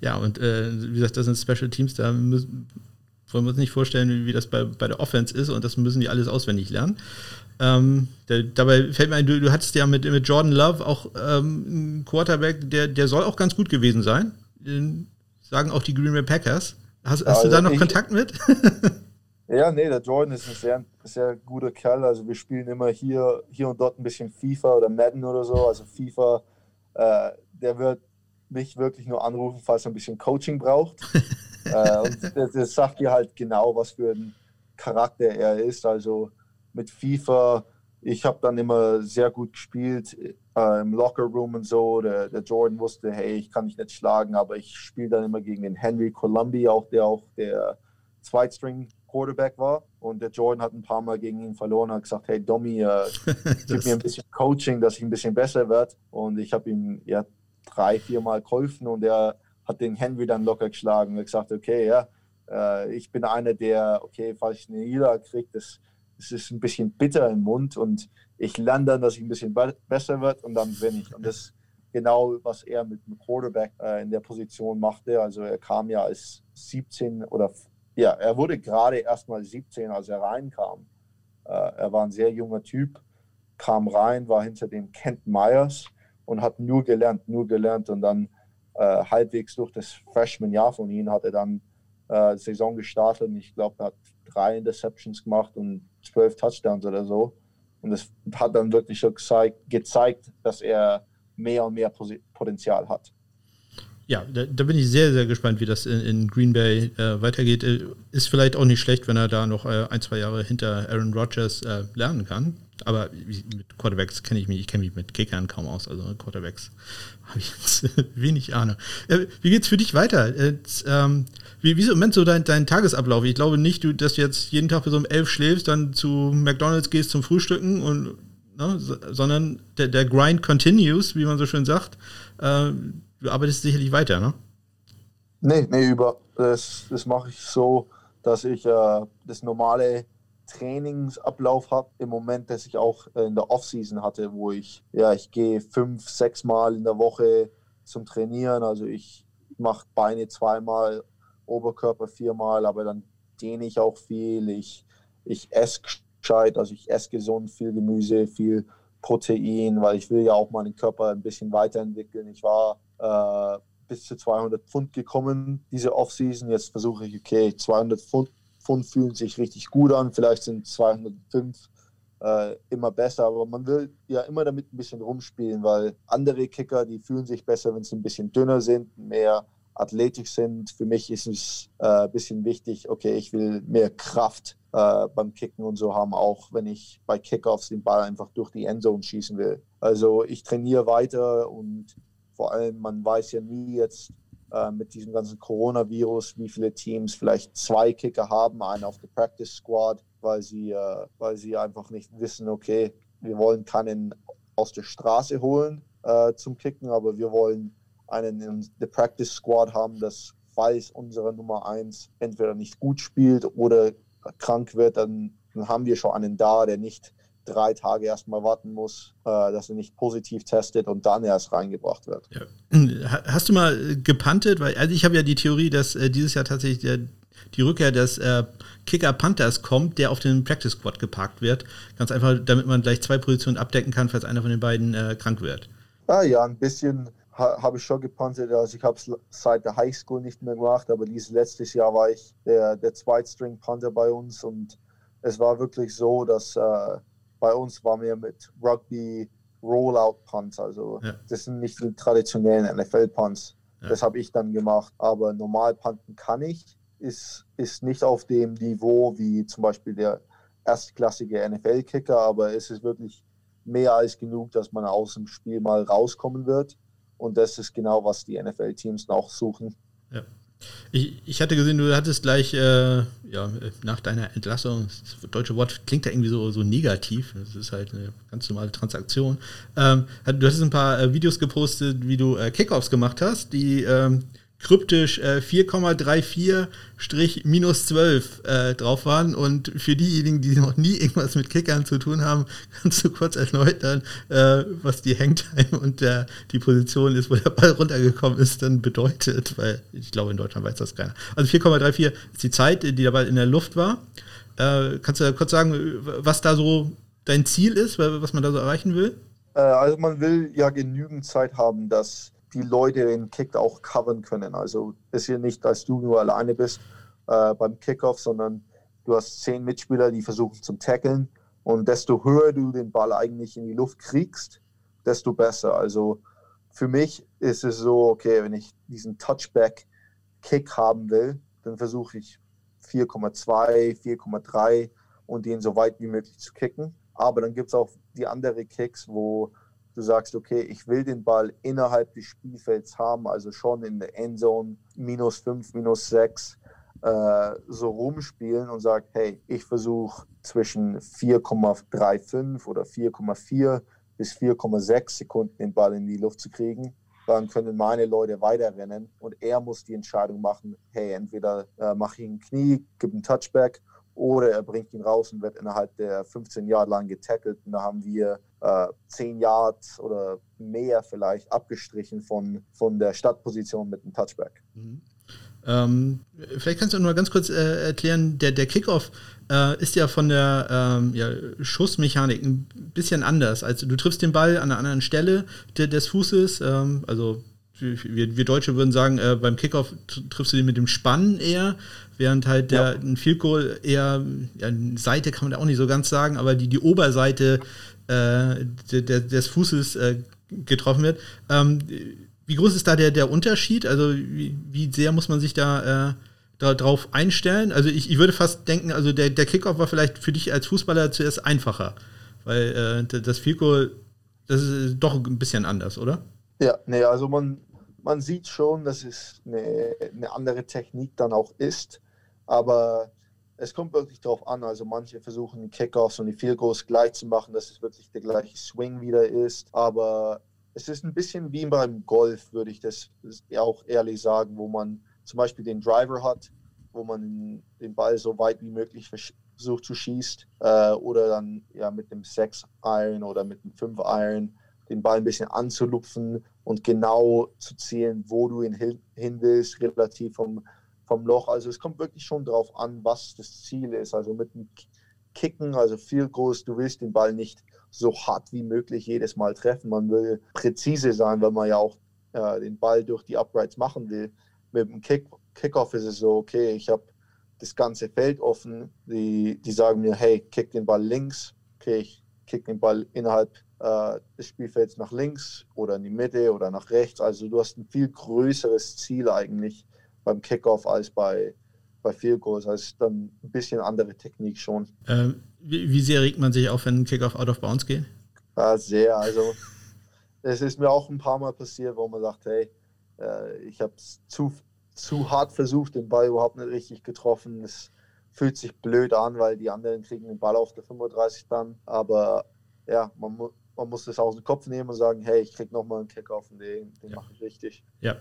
ja, und äh, wie gesagt, das sind Special Teams, da müssen, wollen wir uns nicht vorstellen, wie, wie das bei, bei der Offense ist und das müssen die alles auswendig lernen. Ähm, der, dabei fällt mir ein, du, du hattest ja mit, mit Jordan Love auch ähm, einen Quarterback, der, der soll auch ganz gut gewesen sein. Den sagen auch die Green Bay Packers. Hast, hast also du da noch ich, Kontakt mit? Ja, nee, der Jordan ist ein sehr, sehr guter Kerl. Also wir spielen immer hier, hier und dort ein bisschen FIFA oder Madden oder so. Also FIFA, äh, der wird mich wirklich nur anrufen, falls er ein bisschen Coaching braucht. äh, und das, das, sagt dir halt genau, was für ein Charakter er ist. Also mit FIFA ich habe dann immer sehr gut gespielt äh, im Locker Room und so. Der, der, Jordan wusste, hey, ich kann dich nicht schlagen, aber ich spiele dann immer gegen den Henry Columbi, auch der auch der Zweitstring Quarterback war. Und der Jordan hat ein paar Mal gegen ihn verloren, hat gesagt, hey Domi, äh, gib mir ein bisschen Coaching, dass ich ein bisschen besser werde. Und ich habe ihm ja drei, vier Mal geholfen und er hat den Henry dann locker geschlagen und gesagt, okay, ja, äh, ich bin einer, der, okay, falls ich eine Niederlage kriege, das, das ist ein bisschen bitter im Mund und ich lerne dann, dass ich ein bisschen besser wird und dann bin ich. Und das genau, was er mit dem Quarterback äh, in der Position machte. Also er kam ja als 17 oder ja, er wurde gerade erst mal 17, als er reinkam. Äh, er war ein sehr junger Typ, kam rein, war hinter dem Kent Myers und hat nur gelernt, nur gelernt und dann äh, halbwegs durch das Freshman-Jahr von ihm hat er dann äh, Saison gestartet und ich glaube, er hat drei Interceptions gemacht und zwölf Touchdowns oder so. Und das hat dann wirklich schon gezeigt, gezeigt dass er mehr und mehr Potenzial hat. Ja, da, da, bin ich sehr, sehr gespannt, wie das in, in Green Bay äh, weitergeht. Äh, ist vielleicht auch nicht schlecht, wenn er da noch äh, ein, zwei Jahre hinter Aaron Rodgers äh, lernen kann. Aber mit Quarterbacks kenne ich mich, ich kenne mich mit Kickern kaum aus. Also Quarterbacks habe ich jetzt wenig Ahnung. Äh, wie geht's für dich weiter? Jetzt, ähm, wie, wie ist im Moment so dein, dein Tagesablauf? Ich glaube nicht, du, dass du jetzt jeden Tag bis um elf schläfst, dann zu McDonalds gehst zum Frühstücken und ne, sondern der, der Grind continues, wie man so schön sagt. Äh, du arbeitest sicherlich weiter, ne? Nee, nee, über. Das, das mache ich so, dass ich äh, das normale Trainingsablauf habe im Moment, das ich auch in der Offseason hatte, wo ich, ja, ich gehe fünf, sechs Mal in der Woche zum Trainieren. Also ich mache Beine zweimal, Oberkörper viermal, aber dann dehne ich auch viel. Ich, ich esse gescheit, also ich esse gesund, viel Gemüse, viel Protein, weil ich will ja auch meinen Körper ein bisschen weiterentwickeln. Ich war äh, bis zu 200 Pfund gekommen diese Offseason. Jetzt versuche ich, okay, 200 Pfund, Pfund fühlen sich richtig gut an. Vielleicht sind 205 äh, immer besser, aber man will ja immer damit ein bisschen rumspielen, weil andere Kicker, die fühlen sich besser, wenn sie ein bisschen dünner sind, mehr athletisch sind. Für mich ist es äh, ein bisschen wichtig, okay, ich will mehr Kraft äh, beim Kicken und so haben, auch wenn ich bei Kickoffs den Ball einfach durch die Endzone schießen will. Also ich trainiere weiter und vor allem, man weiß ja nie jetzt äh, mit diesem ganzen Coronavirus, wie viele Teams vielleicht zwei Kicker haben, einen auf der Practice Squad, weil sie, äh, weil sie einfach nicht wissen, okay, wir wollen keinen aus der Straße holen äh, zum Kicken, aber wir wollen einen in der Practice Squad haben, das falls unsere Nummer 1 entweder nicht gut spielt oder krank wird, dann, dann haben wir schon einen da, der nicht drei Tage erstmal warten muss, äh, dass er nicht positiv testet und dann erst reingebracht wird. Ja. Hast du mal gepantet? Weil, also ich habe ja die Theorie, dass äh, dieses Jahr tatsächlich der, die Rückkehr des äh, Kicker Panthers kommt, der auf den Practice Squad geparkt wird. Ganz einfach, damit man gleich zwei Positionen abdecken kann, falls einer von den beiden äh, krank wird. Ah ja, ein bisschen ha, habe ich schon gepantet. Also ich habe es seit der Highschool nicht mehr gemacht, aber dieses letztes Jahr war ich der, der Zweitstring-Punter bei uns und es war wirklich so, dass äh, bei uns waren wir mit Rugby Rollout Punts, also ja. das sind nicht die traditionellen NFL Punts. Ja. Das habe ich dann gemacht, aber normal punten kann ich, ist, ist nicht auf dem Niveau wie zum Beispiel der erstklassige NFL-Kicker, aber es ist wirklich mehr als genug, dass man aus dem Spiel mal rauskommen wird. Und das ist genau, was die NFL-Teams noch suchen. Ja. Ich, ich hatte gesehen, du hattest gleich äh, ja, nach deiner Entlassung, das deutsche Wort klingt ja irgendwie so, so negativ, das ist halt eine ganz normale Transaktion. Ähm, du hattest ein paar äh, Videos gepostet, wie du äh, Kickoffs gemacht hast, die ähm, kryptisch äh, 4,34-12 äh, drauf waren. Und für diejenigen, die noch nie irgendwas mit Kickern zu tun haben, kannst du kurz erläutern, äh, was die Hangtime und der, die Position ist, wo der Ball runtergekommen ist, dann bedeutet. Weil ich glaube, in Deutschland weiß das keiner. Also 4,34 ist die Zeit, die der Ball in der Luft war. Äh, kannst du kurz sagen, was da so dein Ziel ist, was man da so erreichen will? Äh, also man will ja genügend Zeit haben, dass die Leute den Kick auch covern können. Also ist hier nicht, dass du nur alleine bist äh, beim Kickoff, sondern du hast zehn Mitspieler, die versuchen zum Tackeln. Und desto höher du den Ball eigentlich in die Luft kriegst, desto besser. Also für mich ist es so, okay, wenn ich diesen Touchback-Kick haben will, dann versuche ich 4,2, 4,3 und den so weit wie möglich zu kicken. Aber dann gibt es auch die anderen Kicks, wo du sagst, okay, ich will den Ball innerhalb des Spielfelds haben, also schon in der Endzone minus 5, minus 6 äh, so rumspielen und sagt, hey, ich versuche zwischen 4,35 oder 4,4 bis 4,6 Sekunden den Ball in die Luft zu kriegen. Dann können meine Leute weiterrennen und er muss die Entscheidung machen, hey, entweder äh, mache ich ein Knie, gebe einen Touchback oder er bringt ihn raus und wird innerhalb der 15 Jahre lang getackelt. Und da haben wir äh, 10 Yards oder mehr vielleicht abgestrichen von, von der Startposition mit dem Touchback. Mhm. Ähm, vielleicht kannst du nur ganz kurz äh, erklären, der, der Kickoff äh, ist ja von der ähm, ja, Schussmechanik ein bisschen anders. Also du triffst den Ball an einer anderen Stelle de, des Fußes, ähm, also wir, wir, Deutsche würden sagen, äh, beim Kickoff triffst du den mit dem Spannen eher, während halt der ja. ein Field Goal eher, ja, Seite kann man da auch nicht so ganz sagen, aber die, die Oberseite äh, de, de, des Fußes äh, getroffen wird. Ähm, wie groß ist da der, der Unterschied? Also wie, wie sehr muss man sich da, äh, da drauf einstellen? Also ich, ich würde fast denken, also der, der Kickoff war vielleicht für dich als Fußballer zuerst einfacher, weil äh, das Fico, das ist doch ein bisschen anders, oder? Ja, nee, also man, man sieht schon, dass es eine, eine andere Technik dann auch ist, aber es kommt wirklich darauf an. Also manche versuchen die Kickoffs und die Field Goals gleich zu machen, dass es wirklich der gleiche Swing wieder ist, aber es ist ein bisschen wie beim Golf, würde ich das auch ehrlich sagen, wo man zum Beispiel den Driver hat, wo man den Ball so weit wie möglich versucht zu schießen äh, oder dann ja mit dem 6 Iron oder mit dem 5 Iron den Ball ein bisschen anzulupfen und genau zu zielen, wo du ihn hin, hin willst, relativ vom, vom Loch. Also es kommt wirklich schon darauf an, was das Ziel ist. Also mit dem Kicken, also viel groß, du willst den Ball nicht so hart wie möglich jedes Mal treffen. Man will präzise sein, weil man ja auch äh, den Ball durch die Uprights machen will. Mit dem Kick, Kickoff ist es so, okay, ich habe das ganze Feld offen. Die, die sagen mir, hey, kick den Ball links. Okay, ich kick den Ball innerhalb äh, des Spielfelds nach links oder in die Mitte oder nach rechts. Also du hast ein viel größeres Ziel eigentlich beim Kickoff als bei, bei Field Goals. Also dann ein bisschen andere Technik schon. Ähm, wie, wie, sehr regt man sich auf, wenn ein Kickoff out of bounds geht? Ja, sehr. Also es ist mir auch ein paar Mal passiert, wo man sagt, hey, äh, ich habe es zu, zu hart versucht, den Ball überhaupt nicht richtig getroffen. Es fühlt sich blöd an, weil die anderen kriegen den Ball auf der 35 dann. Aber ja, man, man muss das aus dem Kopf nehmen und sagen, hey, ich krieg nochmal einen Kickoff und den, den ja. mache ich richtig. Ja.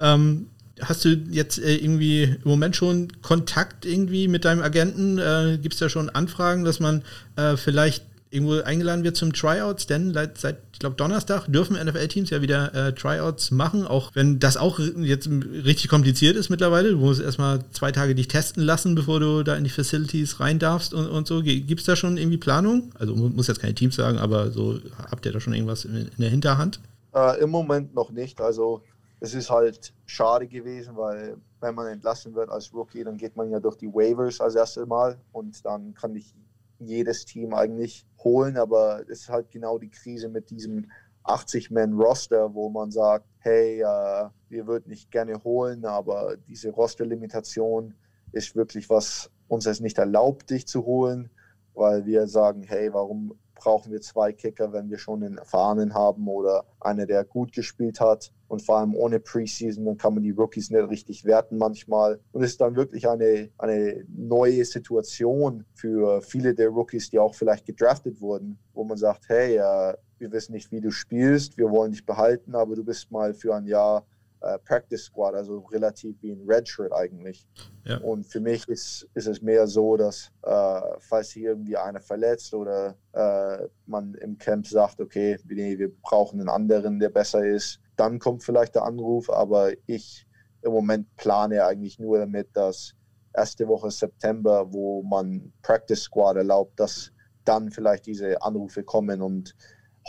Ähm, hast du jetzt äh, irgendwie im Moment schon Kontakt irgendwie mit deinem Agenten? Äh, Gibt es da schon Anfragen, dass man äh, vielleicht irgendwo eingeladen wird zum Tryouts? Denn seit, seit ich glaube, Donnerstag dürfen NFL-Teams ja wieder äh, Tryouts machen, auch wenn das auch jetzt richtig kompliziert ist mittlerweile. Du musst erstmal zwei Tage dich testen lassen, bevor du da in die Facilities rein darfst und, und so. Gibt es da schon irgendwie Planung? Also muss jetzt keine Teams sagen, aber so habt ihr da schon irgendwas in, in der Hinterhand? Äh, Im Moment noch nicht. Also es ist halt schade gewesen, weil wenn man entlassen wird als Rookie, dann geht man ja durch die Waivers als erstes Mal und dann kann dich jedes Team eigentlich holen, aber es ist halt genau die Krise mit diesem 80-Man-Roster, wo man sagt, hey, äh, wir würden nicht gerne holen, aber diese Roster-Limitation ist wirklich was uns es nicht erlaubt, dich zu holen, weil wir sagen, hey, warum brauchen wir zwei Kicker, wenn wir schon einen erfahrenen haben oder einer, der gut gespielt hat. Und vor allem ohne Preseason, dann kann man die Rookies nicht richtig werten manchmal. Und es ist dann wirklich eine, eine neue Situation für viele der Rookies, die auch vielleicht gedraftet wurden, wo man sagt, hey, äh, wir wissen nicht, wie du spielst, wir wollen dich behalten, aber du bist mal für ein Jahr äh, Practice Squad, also relativ wie ein Redshirt eigentlich. Ja. Und für mich ist, ist es mehr so, dass äh, falls hier irgendwie einer verletzt oder äh, man im Camp sagt, okay, nee, wir brauchen einen anderen, der besser ist, dann kommt vielleicht der Anruf, aber ich im Moment plane eigentlich nur damit, dass erste Woche September, wo man Practice Squad erlaubt, dass dann vielleicht diese Anrufe kommen und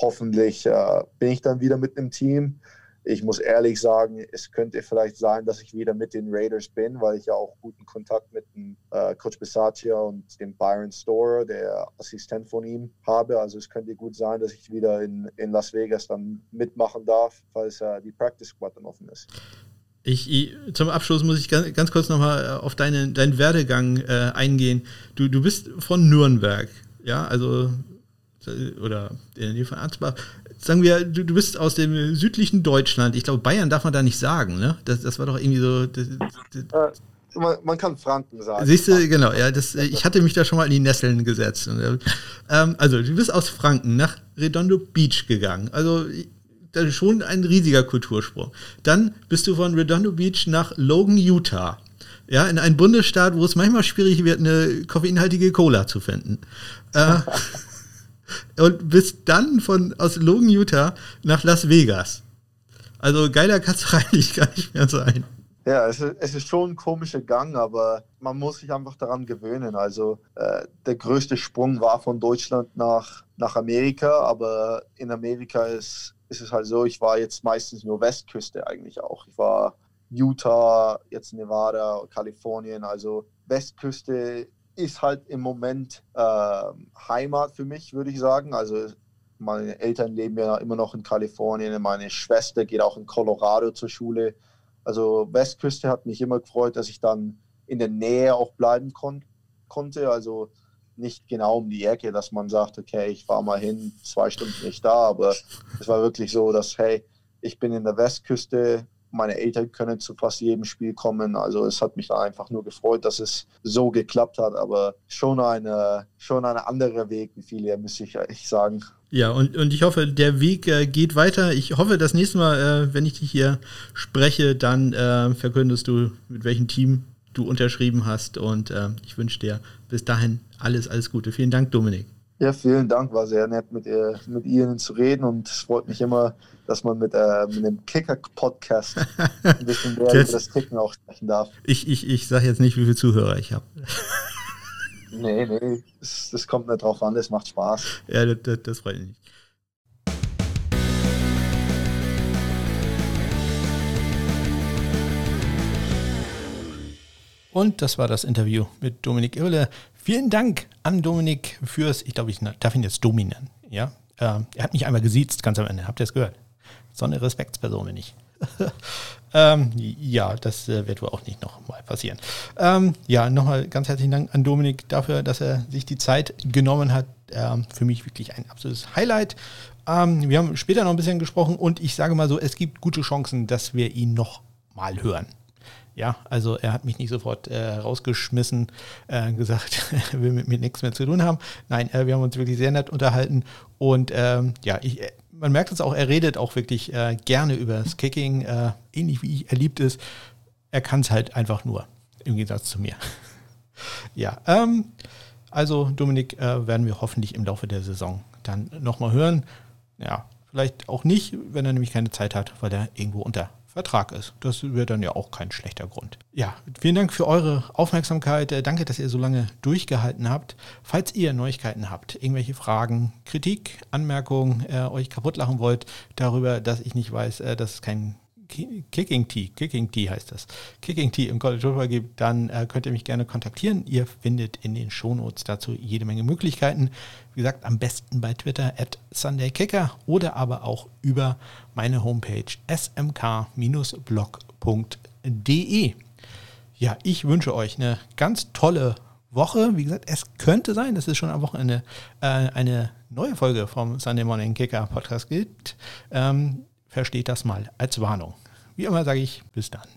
hoffentlich äh, bin ich dann wieder mit einem Team ich muss ehrlich sagen, es könnte vielleicht sein, dass ich wieder mit den Raiders bin, weil ich ja auch guten Kontakt mit dem äh, Coach Bisaccia und dem Byron Storer, der Assistent von ihm, habe. Also es könnte gut sein, dass ich wieder in, in Las Vegas dann mitmachen darf, falls äh, die Practice Squad dann offen ist. Ich, ich, zum Abschluss muss ich ganz, ganz kurz nochmal äh, auf deine, deinen Werdegang äh, eingehen. Du, du bist von Nürnberg, ja, also oder in der Nähe von Ansbach. Sagen wir, du, du bist aus dem südlichen Deutschland. Ich glaube, Bayern darf man da nicht sagen, ne? Das, das war doch irgendwie so. Das, das, man, man, kann Franken sagen. Siehst du, genau, ja, das, ich hatte mich da schon mal in die Nesseln gesetzt. Ähm, also, du bist aus Franken nach Redondo Beach gegangen. Also, das ist schon ein riesiger Kultursprung. Dann bist du von Redondo Beach nach Logan, Utah. Ja, in einen Bundesstaat, wo es manchmal schwierig wird, eine koffeinhaltige Cola zu finden. Äh, und bist dann von aus Logan, Utah nach Las Vegas. Also geiler kann es eigentlich gar nicht mehr sein. Ja, es ist, es ist, schon ein komischer Gang, aber man muss sich einfach daran gewöhnen. Also äh, der größte Sprung war von Deutschland nach, nach Amerika, aber in Amerika ist, ist es halt so, ich war jetzt meistens nur Westküste eigentlich auch. Ich war Utah, jetzt Nevada, Kalifornien, also Westküste ist halt im Moment äh, Heimat für mich, würde ich sagen. Also meine Eltern leben ja immer noch in Kalifornien, meine Schwester geht auch in Colorado zur Schule. Also Westküste hat mich immer gefreut, dass ich dann in der Nähe auch bleiben kon konnte. Also nicht genau um die Ecke, dass man sagt, okay, ich fahre mal hin, zwei Stunden nicht da, aber es war wirklich so, dass, hey, ich bin in der Westküste, meine Eltern können zu fast jedem Spiel kommen. Also es hat mich einfach nur gefreut, dass es so geklappt hat. Aber schon eine, schon ein anderer Weg, wie viele, muss ich echt sagen. Ja, und, und ich hoffe, der Weg äh, geht weiter. Ich hoffe, das nächste Mal, äh, wenn ich dich hier spreche, dann äh, verkündest du, mit welchem Team du unterschrieben hast. Und äh, ich wünsche dir bis dahin alles, alles Gute. Vielen Dank, Dominik. Ja, vielen Dank. War sehr nett, mit, ihr, mit Ihnen zu reden und es freut mich immer, dass man mit, äh, mit einem Kicker-Podcast ein bisschen mehr über das Kicken auch sprechen darf. Ich, ich, ich sage jetzt nicht, wie viele Zuhörer ich habe. nee, nee, das, das, kommt nicht drauf an, das macht Spaß. Ja, das, das, das freut mich. Und das war das Interview mit Dominik Irle. Vielen Dank an Dominik fürs, ich glaube, ich darf ihn jetzt dominieren. Ja, äh, er hat mich einmal gesiezt, ganz am Ende. Habt ihr es gehört? So eine Respektsperson bin ich. ähm, ja, das äh, wird wohl auch nicht nochmal passieren. Ähm, ja, nochmal ganz herzlichen Dank an Dominik dafür, dass er sich die Zeit genommen hat. Ähm, für mich wirklich ein absolutes Highlight. Ähm, wir haben später noch ein bisschen gesprochen und ich sage mal so, es gibt gute Chancen, dass wir ihn noch mal hören. Ja, also er hat mich nicht sofort äh, rausgeschmissen, äh, gesagt, er will mit mir nichts mehr zu tun haben. Nein, äh, wir haben uns wirklich sehr nett unterhalten und ähm, ja, ich, äh, man merkt es auch, er redet auch wirklich äh, gerne über das Kicking, äh, ähnlich wie ich, er liebt es. Er kann es halt einfach nur, im Gegensatz zu mir. ja, ähm, also Dominik werden wir hoffentlich im Laufe der Saison dann nochmal hören. Ja, vielleicht auch nicht, wenn er nämlich keine Zeit hat, weil er irgendwo unter Vertrag ist. Das wäre dann ja auch kein schlechter Grund. Ja, vielen Dank für eure Aufmerksamkeit. Äh, danke, dass ihr so lange durchgehalten habt. Falls ihr Neuigkeiten habt, irgendwelche Fragen, Kritik, Anmerkungen, äh, euch kaputt lachen wollt darüber, dass ich nicht weiß, äh, dass es kein Kicking Tea, Kicking Tea heißt das, Kicking Tea im College Football gibt, dann äh, könnt ihr mich gerne kontaktieren. Ihr findet in den Shownotes dazu jede Menge Möglichkeiten. Wie gesagt, am besten bei Twitter at SundayKicker oder aber auch über meine Homepage smk-blog.de. Ja, ich wünsche euch eine ganz tolle Woche. Wie gesagt, es könnte sein, dass es schon am Wochenende äh, eine neue Folge vom Sunday Morning Kicker Podcast gibt. Ähm, versteht das mal als Warnung. Wie immer sage ich, bis dann.